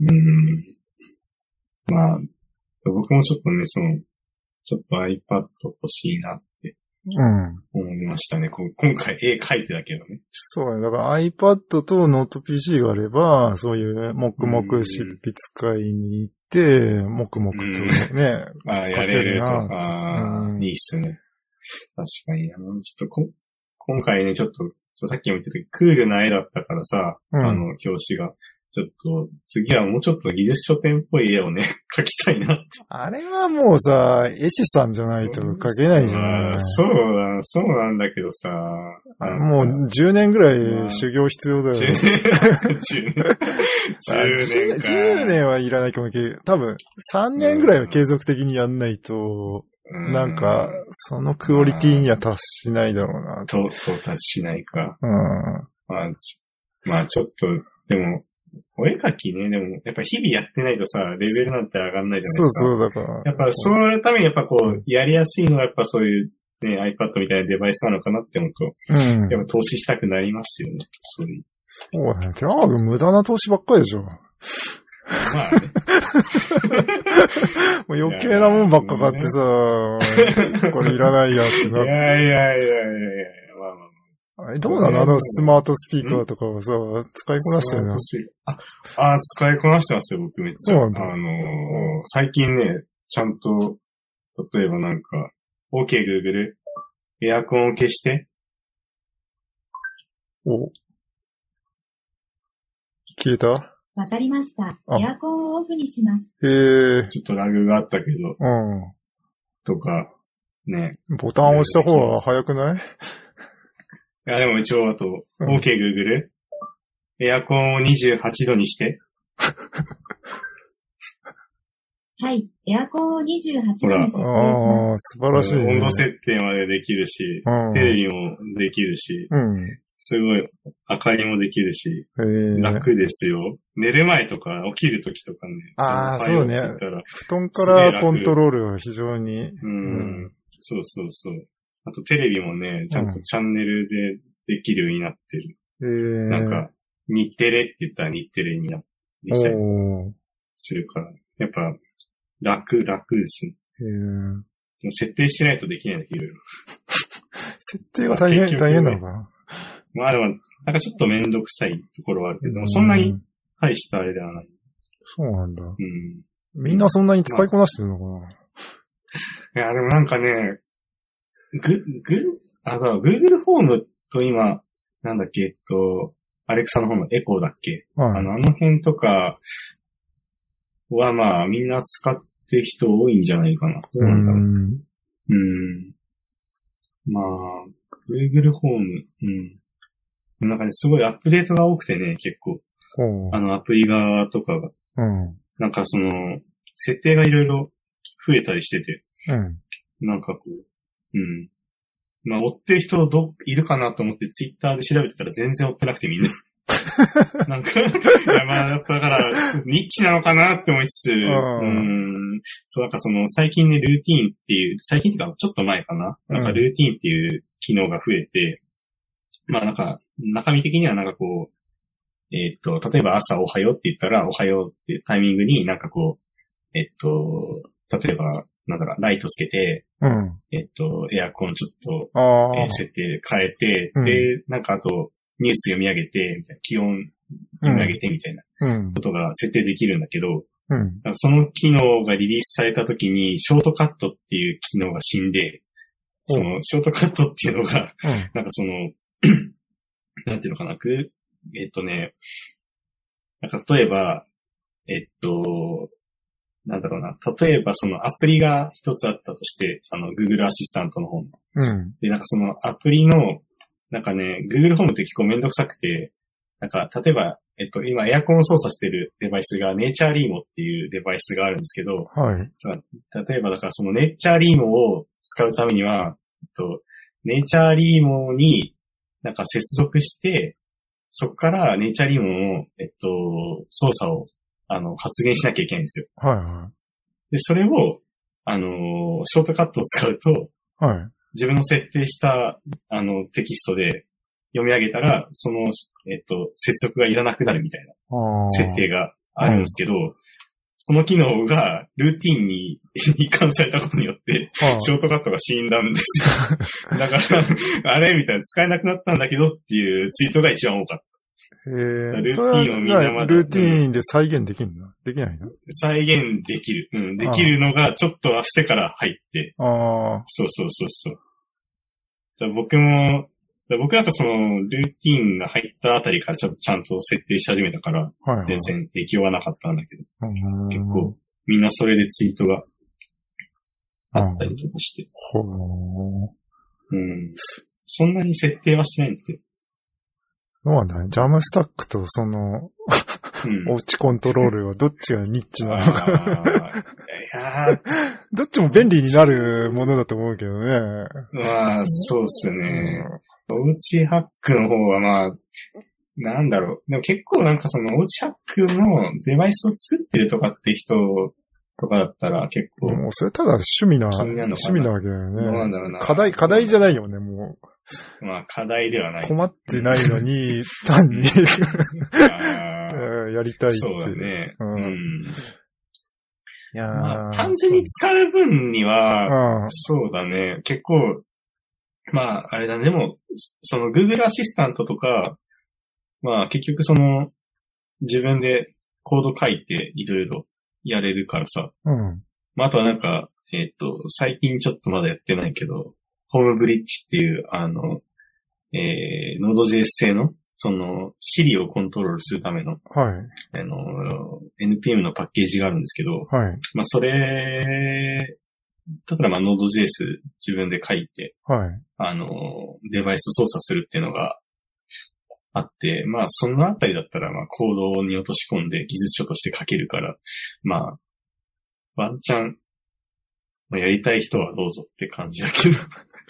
B: うん。まあ、僕もちょっとね、その、ちょっと iPad 欲しいなって
A: うん。
B: 思いましたね。こう今回絵描いてたけどね。
A: そうだね。だから iPad とノート PC があれば、そういう黙々執筆会に行って、黙々とね、
B: ああ、やれると。
A: 書けるな
B: ああ、
A: うん
B: いいっすね。確かに。あの、ちょっとこ、今回ね、ちょっと、そうさっきも言ったけど、クールな絵だったからさ、
A: うん
B: あの、表紙が。ちょっと、次はもうちょっと技術書店っぽい絵をね、描きたいなって。
A: あれはもうさ、絵師さんじゃないと書けないじゃない
B: まあそうだ、そうなんだけどさ。
A: もう10年ぐらい修行必要だ
B: 10
A: よ。
B: 年、10年、
A: あ
B: 10年か。
A: 10年はいらないかもけど、多分3年ぐらいは継続的にやんないと、
B: う
A: なんか、そのクオリティには達しないだろうな。
B: と、到達しないか。
A: うん。
B: まあ、ちまあちょっと、でも、お絵描きね、でも、やっぱ日々やってないとさ、レベルなんて上がんないじゃない
A: そう
B: ですか。
A: そう、だから。
B: やっぱ、そのためにやっぱこう、やりやすいのはやっぱそういう、ね、iPad みたいなデバイスなのかなって思うと、
A: うん。
B: やっぱ投資したくなりますよね。そういう。
A: そうだね。テラーグ無駄な投資ばっかりでしょ。も
B: まあね。
A: う余計なもんばっか買ってさ、これいらないやって
B: い
A: な。
B: やいやいやいやいや、まあまあ。
A: あれどうなの？あのスマートスピーカーとかはさ、使いこなしてるの
B: あ、あ、使いこなしてますよ、僕めっちゃ。
A: そうなんだ
B: あのー最近ね、ちゃんと、例えばなんか、OK Google、エアコンを消して、
A: お消えた？
C: わかりました。
A: あ
C: エアコンをオフにします。
A: ええ
B: ちょっとラグがあったけど、
A: う
B: とか、ね。
A: ん。ボタン押した方が早くない？
B: いや、でも一応あと、
A: うん
B: OK Google、エアコンを28度にして、
C: はい。エアコンを28度に設定し
B: ほら
C: ます。
A: ああ、素晴らしいね。
B: 温度設定までできるし、
A: うん。
B: テレビもできるし、
A: うん。
B: すごい明かりもできるし、
A: ええ
B: 楽ですよ。寝る前とか起きるときとかね。
A: あー
B: そ
A: うね布団からコントロールは非常に。
B: うん、
A: う
B: そうそうそう。あとテレビもね、ちゃんとチャンネルでできるようになってる。
A: ええ
B: なんか、日テレって言ったら日テレになできたするから。やっぱ、楽、楽ですね。も設定しないとできないんだけど、いろいろ
A: 設定が大変、
B: 結局
A: 大変なのかな
B: まあでも、なんかちょっとめんどくさいところはあるけど、そんなに
A: うん
B: 大したあれではない。
A: そうなんだ。
B: うん。
A: みんなそんなに使いこなしてるのかない
B: や、でもなんかね、ぐ、ぐ、あ、だから Google フォームと今、なんだっけ、えっと、アレクサの方のエコーだっけ、
A: はい。
B: あの、あの辺とかはまあ、みんな使ってる人多いんじゃないかな。どう
A: う
B: なんだろう。
A: ん。
B: うん。まあ、Google ホーム、うん。なんかね、すごいアップデートが多くてね、結構。
A: ほう。
B: あの、アプリ側とかが。
A: うん。
B: なんかその、設定がいろいろ増えたりしてて、
A: うん。
B: なんかこう、うん。まあ、追ってる人ど、いるかなと思ってツイッターで調べてたら全然追ってなくてみんな。なんか、いやまあ、だから、ニッチなのかなって思いつつ、うんん、そう、なんかその、最近ね、ルーティーンっていう、最近っていうか、ちょっと前かな。なんか、ルーティーンっていう機能が増えて、まあ、なんか、中身的にはなんかこう、えっと、例えば朝おはようって言ったら、おはようっていうタイミングになんかこう、えっと、例えば、なんだろう、ライトつけて、
A: うん。
B: えっと、エアコンちょっと、えー。設定変えて、
A: うん
B: で、なんかあと、ニュース読み上げて、みたいな気温読み上げてみたいな
A: うん
B: こ。とが設定できるんだけど、
A: うん。
B: その機能がリリースされた時に、ショートカットっていう機能が死んで、
A: お
B: その、ショートカットっていうのが、
A: うん。
B: なんかその、なんていうのかな、く、えっとね、なんか例えば、えっと、なんだろうな、例えばそのアプリが一つあったとして、あの、Google アシスタントの方の。
A: うん。
B: で、なんかそのアプリの、なんかね、Google ホームって結構めんどくさくて、なんか、例えば、えっと、今エアコンを操作してるデバイスがネイチャーリーモっていうデバイスがあるんですけど、
A: はい。
B: 例えばだからそのネイチャーリーモを使うためには、えっと、ネイチャーリーモになんか接続して、そこからネイチャーリーモの、えっと、操作を、あの、発言しなきゃいけないんですよ。
A: はいは
B: で、それを、あの、ショートカットを使うと、
A: い。はい。
B: 自分の設定した、あの、テキストで読み上げたら、その、えっと、接続がいらなくなるみたいな。設定があるんですけど、その機能がルーティンに 移管されたことによって、ショートカットが死んだんですよ。だから、あれみたいな、使えなくなったんだけどっていうツイートが一番多かった。
A: へえ。
B: ルーティン
A: それはルーティンで再現できんの？できないの？
B: 再現できる。うん、できるのがちょっとはしてから入って、
A: ああ。
B: そうそうそうそう。だ僕も、だ僕なんかその、ルーティンが入ったあたりからちょっとちゃんと設定し始めたから、
A: はいはい。
B: 全然影響はなかったんだけど、
A: うん
B: 結構、みんなそれでツイートがあったりとかして。
A: ほう。
B: うん。そんなに設定はしてないんだけど。
A: そうなんだね。ジャムスタックとその、
B: うん。
A: おうちコントロールはどっちがニッチなのか。
B: いやー
A: どっちも便利になるものだと思うけどね。
B: まあ、そうっすね。おうちハックの方はまあ、なんだろう。でも結構なんかそのおうちハックのデバイスを作ってるとかって人とかだったら結構、
A: もうそれただ趣味な、
B: な
A: 趣味なわけだよ
B: どうなん
A: ね。
B: だろうな。
A: 課題、課題じゃないよね、も
B: まあ課題ではな
A: う。
B: い。
A: 困ってないのに、単にやりたいってい
B: そうだね。
A: う
B: うんん。
A: いやー
B: まあ、単純に使う分には、
A: うん。
B: そうだね。結構、まあ、あれだね。でも、その Google アシスタントとか、まあ結局その、自分でコード書いていろいろやれるからさ。
A: うん。
B: まああとはなんか、えっ、と、最近ちょっとまだやってないけど、ホームブリッジっていう、あの、えー、Node.js 製の、その、Siri をコントロールするための、
A: はい。
B: あの、NPM のパッケージがあるんですけど、
A: はい。
B: まあ、それ、だからまあ Node.js 自分で書いて、
A: はい。
B: あの、デバイス操作するっていうのがあって、まあ、そのあたりだったら、まあ、コードに落とし込んで技術書として書けるから、まあ、ワンチャン、まあ、やりたい人はどうぞって感じだけど。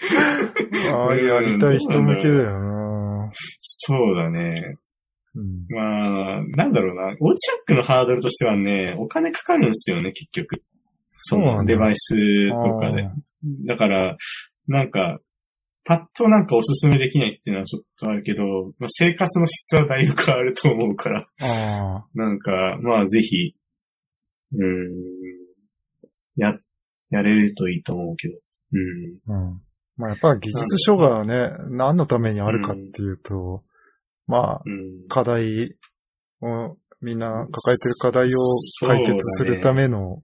A: ああ、やりたい人向けだよな
B: そうだね。
A: うん。
B: まあ、なんだろうな。オーチハックのハードルとしてはね、お金かかるんですよね、結局。そのデバイスとかで
A: あ。
B: だから、なんか、パッとなんかおすすめできないっていうのはちょっとあるけど、まあ、生活の質はだいぶ変わると思うから、
A: あ
B: なんか、まあぜひ、うーん、や、やれるといいと思うけど。うん。
A: あ。うん。まあやっぱ技術書がね、何のためにあるかっていうと、まあ、
B: うん。
A: 課題を、みんな抱えてる課題を解決するための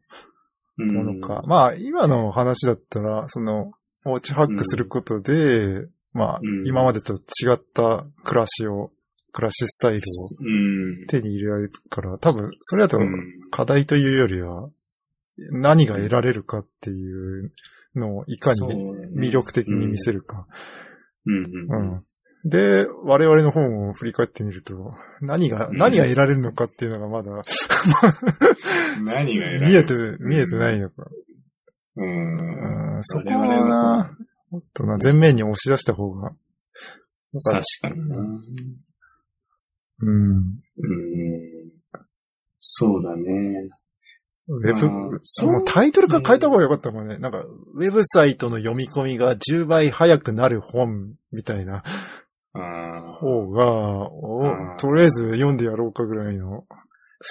B: うん
A: ものか。。まあ、今の話だったら、その、おうちハックすることで、まあ、
B: うん
A: 今までと違った暮らしを、暮らしスタイルを
B: うん。
A: 手に入れられるから、多分、それだと
B: うん
A: 課題というよりは、何が得られるかっていうのをいかに
B: ね
A: 魅力的に見せるか。
B: うん
A: う
B: うん。
A: ん。で、我々の本を振り返ってみると、何が、
B: うん
A: 何が得られるのかっていうのがまだ
B: 何が偉い
A: 見えて、見えてないのか。
B: うん。
A: うん、そこはな、もっとな、前面に押し出した方が。
B: 確かにな。
A: うん。
B: うん。そうだね。
A: ウェブ、
B: まあそう
A: もうタイトルから変えた方がよかったもんね。なんか、ウェブサイトの読み込みが10倍早くなる本みたいな方が、とりあえず読んでやろうかぐらいの。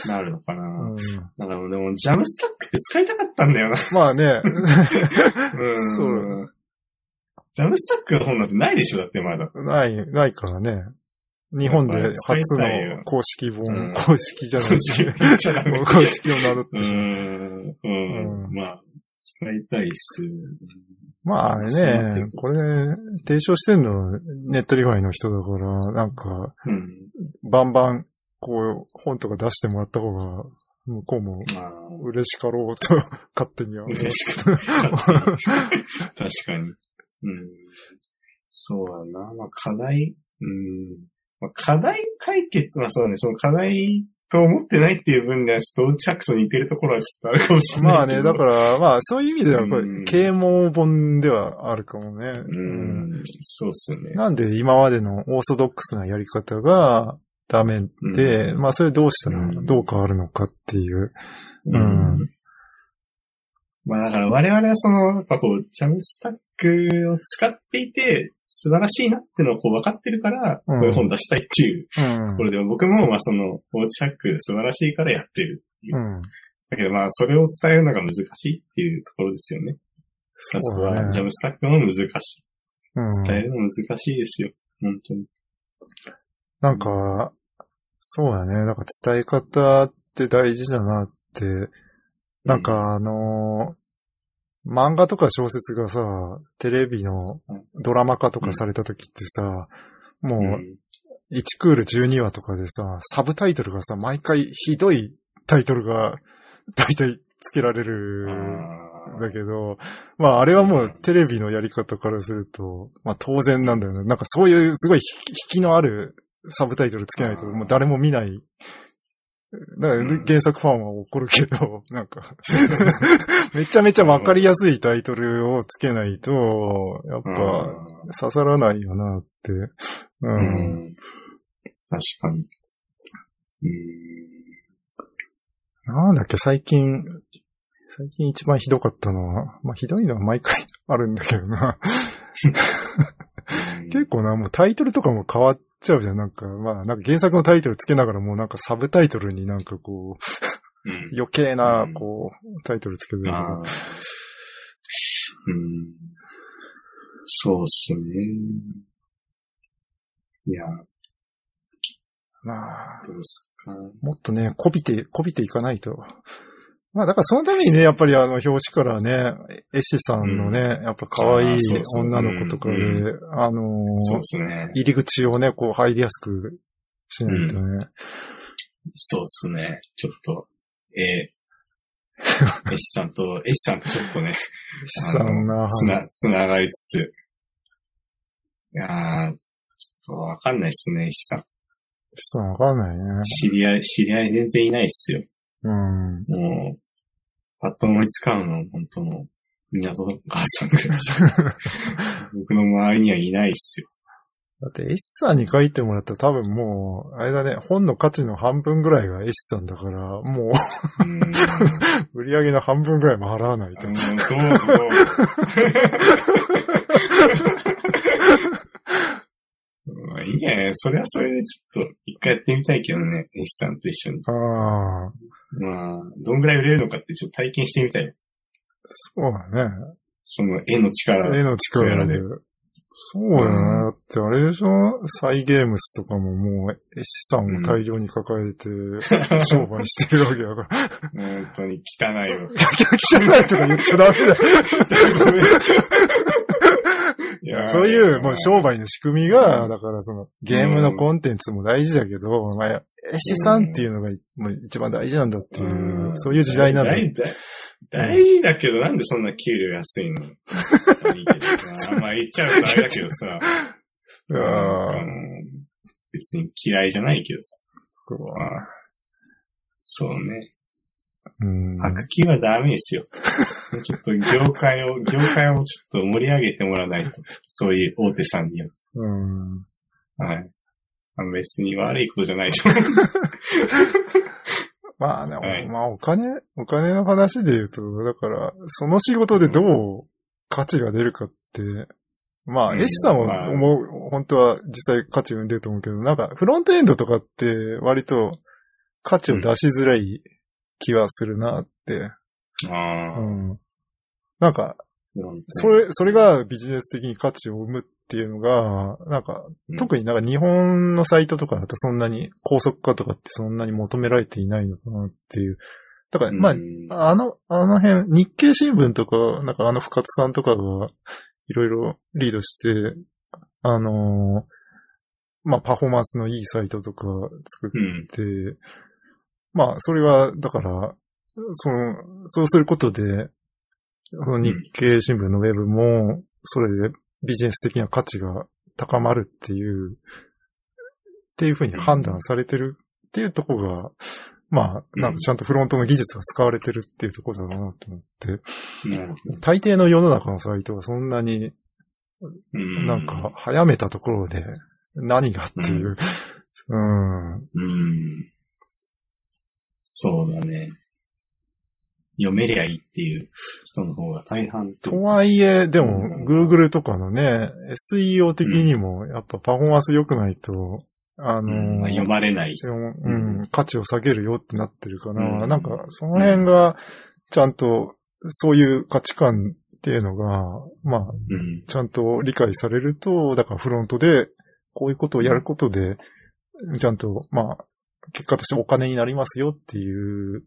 B: なるのかな。
A: うん、
B: なんかでも、ジャムスタックって使いたかったんだよな。
A: まあね、
B: うん。
A: そう。
B: ジャムスタックの本なんてないでしょだってまだ。
A: ない、ないからね。日本で初の公式本、
B: うん
A: 公式じゃない
B: 公式
A: 公式を名乗って
B: う
A: しまう。
B: ん。うん。
A: うん
B: まあ、使いたいっす。
A: まああれねこれ、提唱してんの Netlify の人だから、なんか、
B: うん。
A: バンバン、こう、本とか出してもらった方が、向こうも
B: まあ、
A: 嬉しかろうと、勝手には。
B: 嬉しくない。確かに。うん。そうだな。まあ、課題、うん。まあ、課題解決はそうだね。その課題と思ってないっていう分では、ちょっとチャックと似てるところはちょっとあるかもしれない
A: まあね、だ
B: ら。
A: から、まあそういう意味では、こ
B: うん
A: れ、啓蒙本ではあるかもね。
B: うん。そうっすね。
A: なんで今までのオーソドックスなやり方がダメで、
B: うん
A: まあそれどうしたら
B: うん
A: どう変わるのかっていう。
B: う
A: うん
B: ん。まあだから我々はその、やっぱこう、ジャムスタックを使っていて、素晴らしいなってのをこう分かってるから、こ
A: うん
B: ういう本出したいっていう
A: うん
B: とこ。ろで、僕もまあその、オーチハック素晴らしいからやってる。
A: うん。
B: だけどまあ、それを伝えるのが難しいっていうところですよね。そこは、ジャムスタックも難しい。
A: うん
B: 伝えるの難しいですよ。本当に。
A: なんか、そうだね。なんか伝え方って大事だなって。なんかあのー漫画とか小説がさ、テレビのドラマ化とかされた時ってさ、もう
B: うん、
A: 1クール12話とかでさ、サブタイトルがさ、毎回ひどいタイトルが 大体つけられるん。だけど、まああれはもうテレビのやり方からすると、まあ当然なんだよね。なんかそういうすごい引きのあるサブタイトルつけないともう誰も見ない。だから
B: うん
A: 原作ファンは怒るけど、なんか、めちゃめちゃわかりやすいタイトルをつけないと、やっぱ刺さらないよなって。う。
B: うんん。確かに。うん。
A: なんだっけ、最近、最近一番ひどかったのは、まあひどいのは毎回あるんだけどな。結構な、もうタイトルとかも変わっちゃうじゃん。なんか、まあ、なんか原作のタイトルつけながらもうなんかサブタイトルになんかこう、
B: うん
A: 余計な
B: う、ん
A: こう、タイトルつけてる。
B: うん。そうっすね。いや、
A: まあ、
B: どうっすか。
A: もっとね、こびて、こびていかないと。まあ、だからそのためにね、やっぱりあの、表紙からね、絵師さんのね、やっぱ可愛い女の子とかで、
B: う
A: あのー
B: そうっすね。
A: 入り口をね、こう入りやすくしないとね。
B: そうっすね。ちょっと、えー、エシさんと、エシさんとちょっとね、
A: 絵師さんが、
B: つな、つながりつつ。いやー、ちょっとわかんないっすね、エシさん。
A: 絵師さんわかんないね。
B: 知り合い、知り合い全然いないっすよ。
A: うん。
B: もう、パッと思いつかんの、本当の、港の母さんぐらい僕の周りにはいないっすよ。
A: だって、絵師さんに書いてもらったら多分もう、あれだね、本の価値の半分ぐらいが絵師さんだから、も
B: う
A: 売り上げの半分ぐらいも払わないと。
B: うんどうぞ。まあいいんじゃないそれはそれでちょっと一回やってみたいけどね、エシさんと一緒に。
A: ああ、
B: まあ、どんぐらい売れるのかってちょっと体験してみたいよ。
A: そうだね。
B: その絵の力。
A: 絵の力で。そうだよね。だってあれでしょサイゲームスとかももう、絵師さんを大量に抱えて、商売してるわけだから。
B: 本当に汚いよ。
A: 汚いとか言っちゃダメだ そういう、もう商売の仕組みが、だからその、ゲームのコンテンツも大事だけど、まあ、絵師さんっていうのがもう一番大事なんだっていうう、
B: ん。
A: そういう時代なんだ。
B: 大事だけど、なんでそんな給料安いの？いいけどさ、まあ言っちゃうとあれだけどさ、別に嫌いじゃないけどさ、
A: そう。
B: まあ、そうね。
A: うん。
B: 白球はダメですよ。ちょっと業界を、業界をちょっと盛り上げてもらわないと。そういう大手さんには。
A: うん。
B: はい。あ別に悪いことじゃないと思う。
A: まあね、
B: はい
A: まあお金、お金の話で言うと、だから、その仕事でどう価値が出るかって、まあ、
B: うん
A: エシさん
B: まあ
A: は思う、本当は実際価値を生んでると思うけど、なんか、フロントエンドとかって割と価値を出しづらい気はするなって。
B: ああ、
A: うん。なんか、
B: うん
A: それ、それがビジネス的に価値を生むっていうのが、なんか、
B: うん
A: 特になんか日本のサイトとかだとそんなに高速化とかってそんなに求められていないのかなっていう。だから、ま
B: うん
A: あ、あの、あの辺、日経新聞とか、なんかあの深津さんとかがいろいろリードして、あのーまあ、パフォーマンスのいいサイトとか作
B: うん。
A: まあ、それは、だから、その、そうすることで、その日経新聞のウェブも、それでビジネス的な価値が高まるっていう、っていうふうに判断されてるっていうところが、まあ、なんかちゃんとフロントの技術が使われてるっていうところだなと思って、大抵の世の中のサイトはそんなに
B: うん。
A: なんか、早めたところで何がっていう、うん、
B: うん。そうだね。読めりゃいいっていう人の方が大半って
A: とはいえ、でも
B: う、ん
A: Google とかのね、SEO 的にも、やっぱパフォーマンス良くないと、あの
B: うんまあ
A: ー
B: 読まれない。
A: うん、価値を下げるよってなってるから、
B: うん
A: なんか、その辺が、ちゃんと、そういう価値観っていうのが、まあ、
B: うん。
A: ちゃんと理解されると、だからフロントで、こういうことをやることで、ちゃんと、まあ、結果としてお金になりますよっていう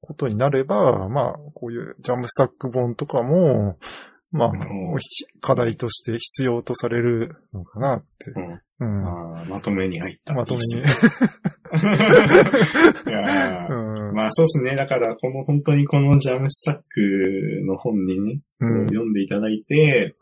A: ことになれば、まあ、こういうジャムスタック本とかも、まあ
B: うん、
A: 課題として必要とされるのかなって。
B: うん
A: うん。
B: あーまとめに入った。
A: まとめに。
B: い やー
A: うん。
B: まあそうですね。だから、この本当にこのジャムスタックの本にね、
A: うん。
B: 読んでいただいて、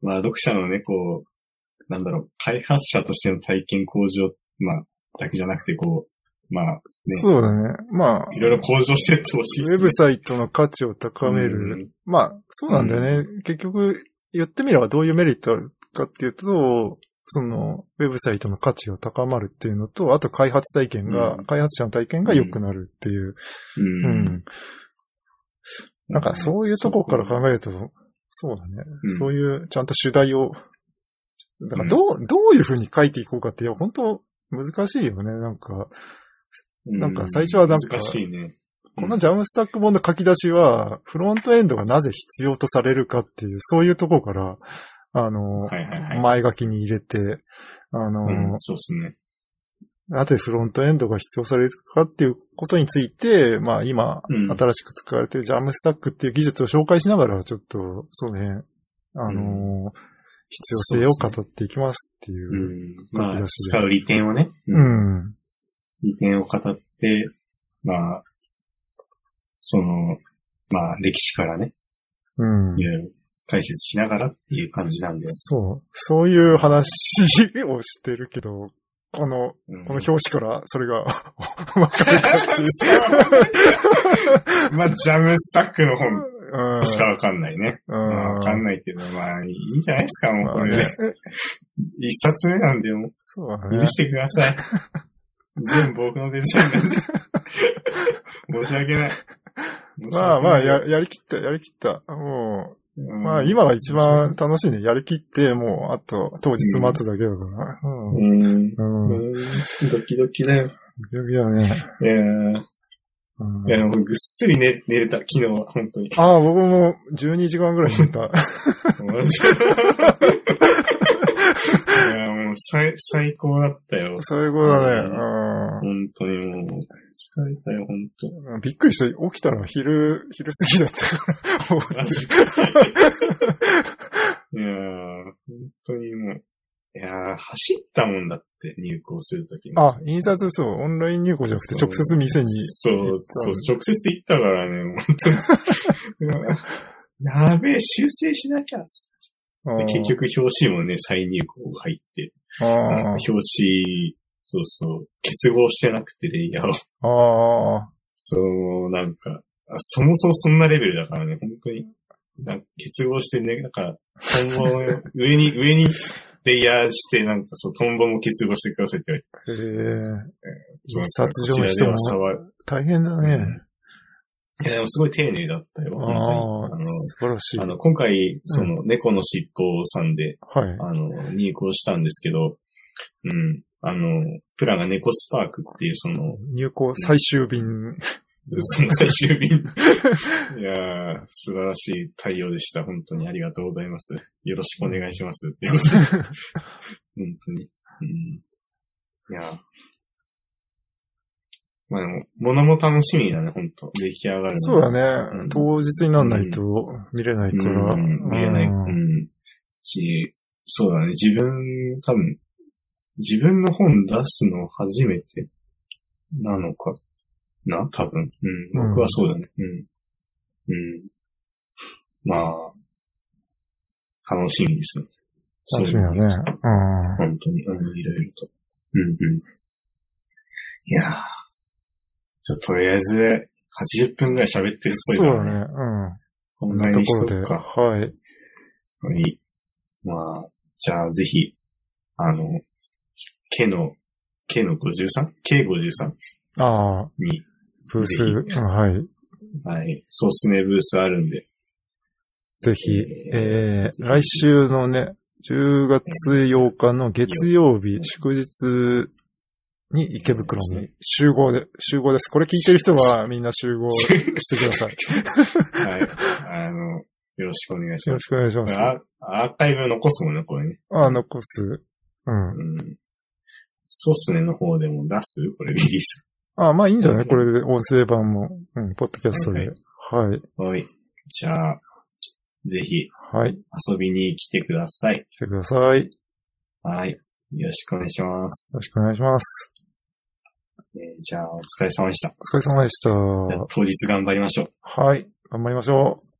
B: まあ読者のね、こう、なんだろう、開発者としての体験向上、まあ、だけじゃなくて、こう、まあ、ね、
A: そうだね。まあ、
B: いろいろ向上していってほしいね。
A: ウェブサイトの価値を高め
B: う
A: る。
B: ん
A: まあ、そうなんだよね。結局、言ってみればどういうメリットあるかっていうと、その、ウェブサイトの価値が高まるっていうのと、あと開発体験が、
B: うん
A: 開発者の体験が良くなるっていう。
B: う
A: うんん。なんかそういうとこから考えると、そうだね。
B: うん
A: そういう、ちゃんと主題を、だからどう、どういうふうに書いていこうかって、いや、本当難しいよね。なんか、
B: う
A: なんか最初はなんか
B: 難しいね。
A: このジャムスタック本の書き出しは、フロントエンドがなぜ必要とされるかっていう、そういうところから、あの、
B: はいはいはい
A: 前書きに入れて、あの、
B: うん、そうですね。
A: なぜフロントエンドが必要されるかっていうことについて、まあ今、
B: うん
A: 新しく使われているジャムスタックっていう技術を紹介しながら、ちょっと、その辺、あの、
B: う
A: 必要性を語っていきますっていうう。
B: ん。まあ、使う利点をね、
A: うん。
B: 利点を語って、まあ、その、まあ、歴史からね、
A: うん
B: い。ろいろ解説しながらっていう感じなんで。
A: そう。そういう話をしてるけど、この、
B: うん
A: この表紙からそれが わかるかっていう。
B: まあ、ジャムスタックの本
A: うん
B: しかわかんないね。
A: うん
B: まあわかんないけど、まあ、いいんじゃないですか、もう
A: まあ
B: これで。
A: ね
B: 一冊目なんで、も
A: そうだね
B: う許。してください。全部僕のデザインなんで。申し訳ない。
A: まあまあ、や、やりきった、やりきった。もう、
B: うん
A: まあ今が一番楽しいね。やりきって、もう、あと、当日待つだけだから。
B: う
A: うん。
B: ん。
A: うん。
B: うんドキドキだよ。
A: いやね。
B: いやー
A: うん
B: いや、もうぐっすり寝寝れた、昨日は、本当に。
A: ああ、僕も12時間ぐらい寝た。
B: いや、もう最、最高だったよ。
A: 最高だね。
B: 本当にもう、疲れたよ、本当。
A: うん。びっくりした。起きたら昼、昼過ぎだったから。
B: いやー、本当にもう、いやー、走ったもんだって、入校するときに。
A: あ、印刷そう、オンライン入稿じゃなくて直接店に。
B: そう、そう、直接行ったからね、本当に。やべえ、修正しなきゃ、つ
A: あー
B: って。結。局、表紙もね、再入稿が入って、
A: あ
B: 表紙、そうそう、結合してなくて、レイヤーを。
A: あ。ああ。
B: そう、なんか、あそもそもそんなレベルだからね、本当に。なんか結合してね、なんか、トンボを上に、上にレイヤーして、なんかそう、トンボも結合してくださいって言われて。
A: へえ。
B: そう
A: 印刷所の人も大変だね。
B: いや、でもすごい丁寧だったよ、
A: あ。あ、素晴らしい。
B: あの、今回、その、猫の尻尾さんで、
A: はい。
B: あの、入校したんですけど、うん。あの、プラが猫スパークっていう、その、
A: 入稿最終便。
B: その最終便。いやー、素晴らしい対応でした。本当にありがとうございます。よろしくお願いします。っていうことで 本当に。うん、いやーまあでも、物も楽しみだね、本当出来上がるの
A: そうだ
B: うん
A: ね。当日になんないと見れないから。
B: うん、見れない。
A: うん
B: うん。し、そうだね。自分、多分、自分の本出すの初めてなのかな多分。うん。僕はそうだね。うん。うん。まあ、楽しみですね。
A: 楽しみだね。うん。
B: 本当に、うん、いろいろと。うんうん。いやー。じゃあ、とりあえず、80分ぐらい喋ってるっぽいから
A: そうだね。うん。
B: こんなにし
A: と
B: か。
A: はい。
B: はい。まあ、じゃあぜひ、あの、K の、K の 53?K53
A: ああ、
B: に、
A: ブース、はい。
B: はい、ソースネブースあるんで、
A: ぜひ、えー、
B: ぜひ
A: 来週のね、10月8日の月曜日、祝日に池袋に集合で、集合です。これ聞いてる人はみんな集合してください。
B: はい、あの、よろしくお願いします。
A: よろしくお願いします。
B: あアーカイブ残すもんね、これね。
A: あ、残す。うん。
B: うん。ソースネの方でも出す？これリリース。
A: あ、まあいいんじゃない？これで音声版も、うん、ポッドキャストで。はい。
B: はい。じゃあ、ぜひ
A: はい。
B: 遊びに来てください。
A: 来てください。よ
B: はい。よろしくお願いします。
A: ろしくお願いします。
B: えーじゃあ、お疲れ様でした。
A: お疲れ様でした。
B: 当日頑張りましょう。
A: はい。頑張りましょう。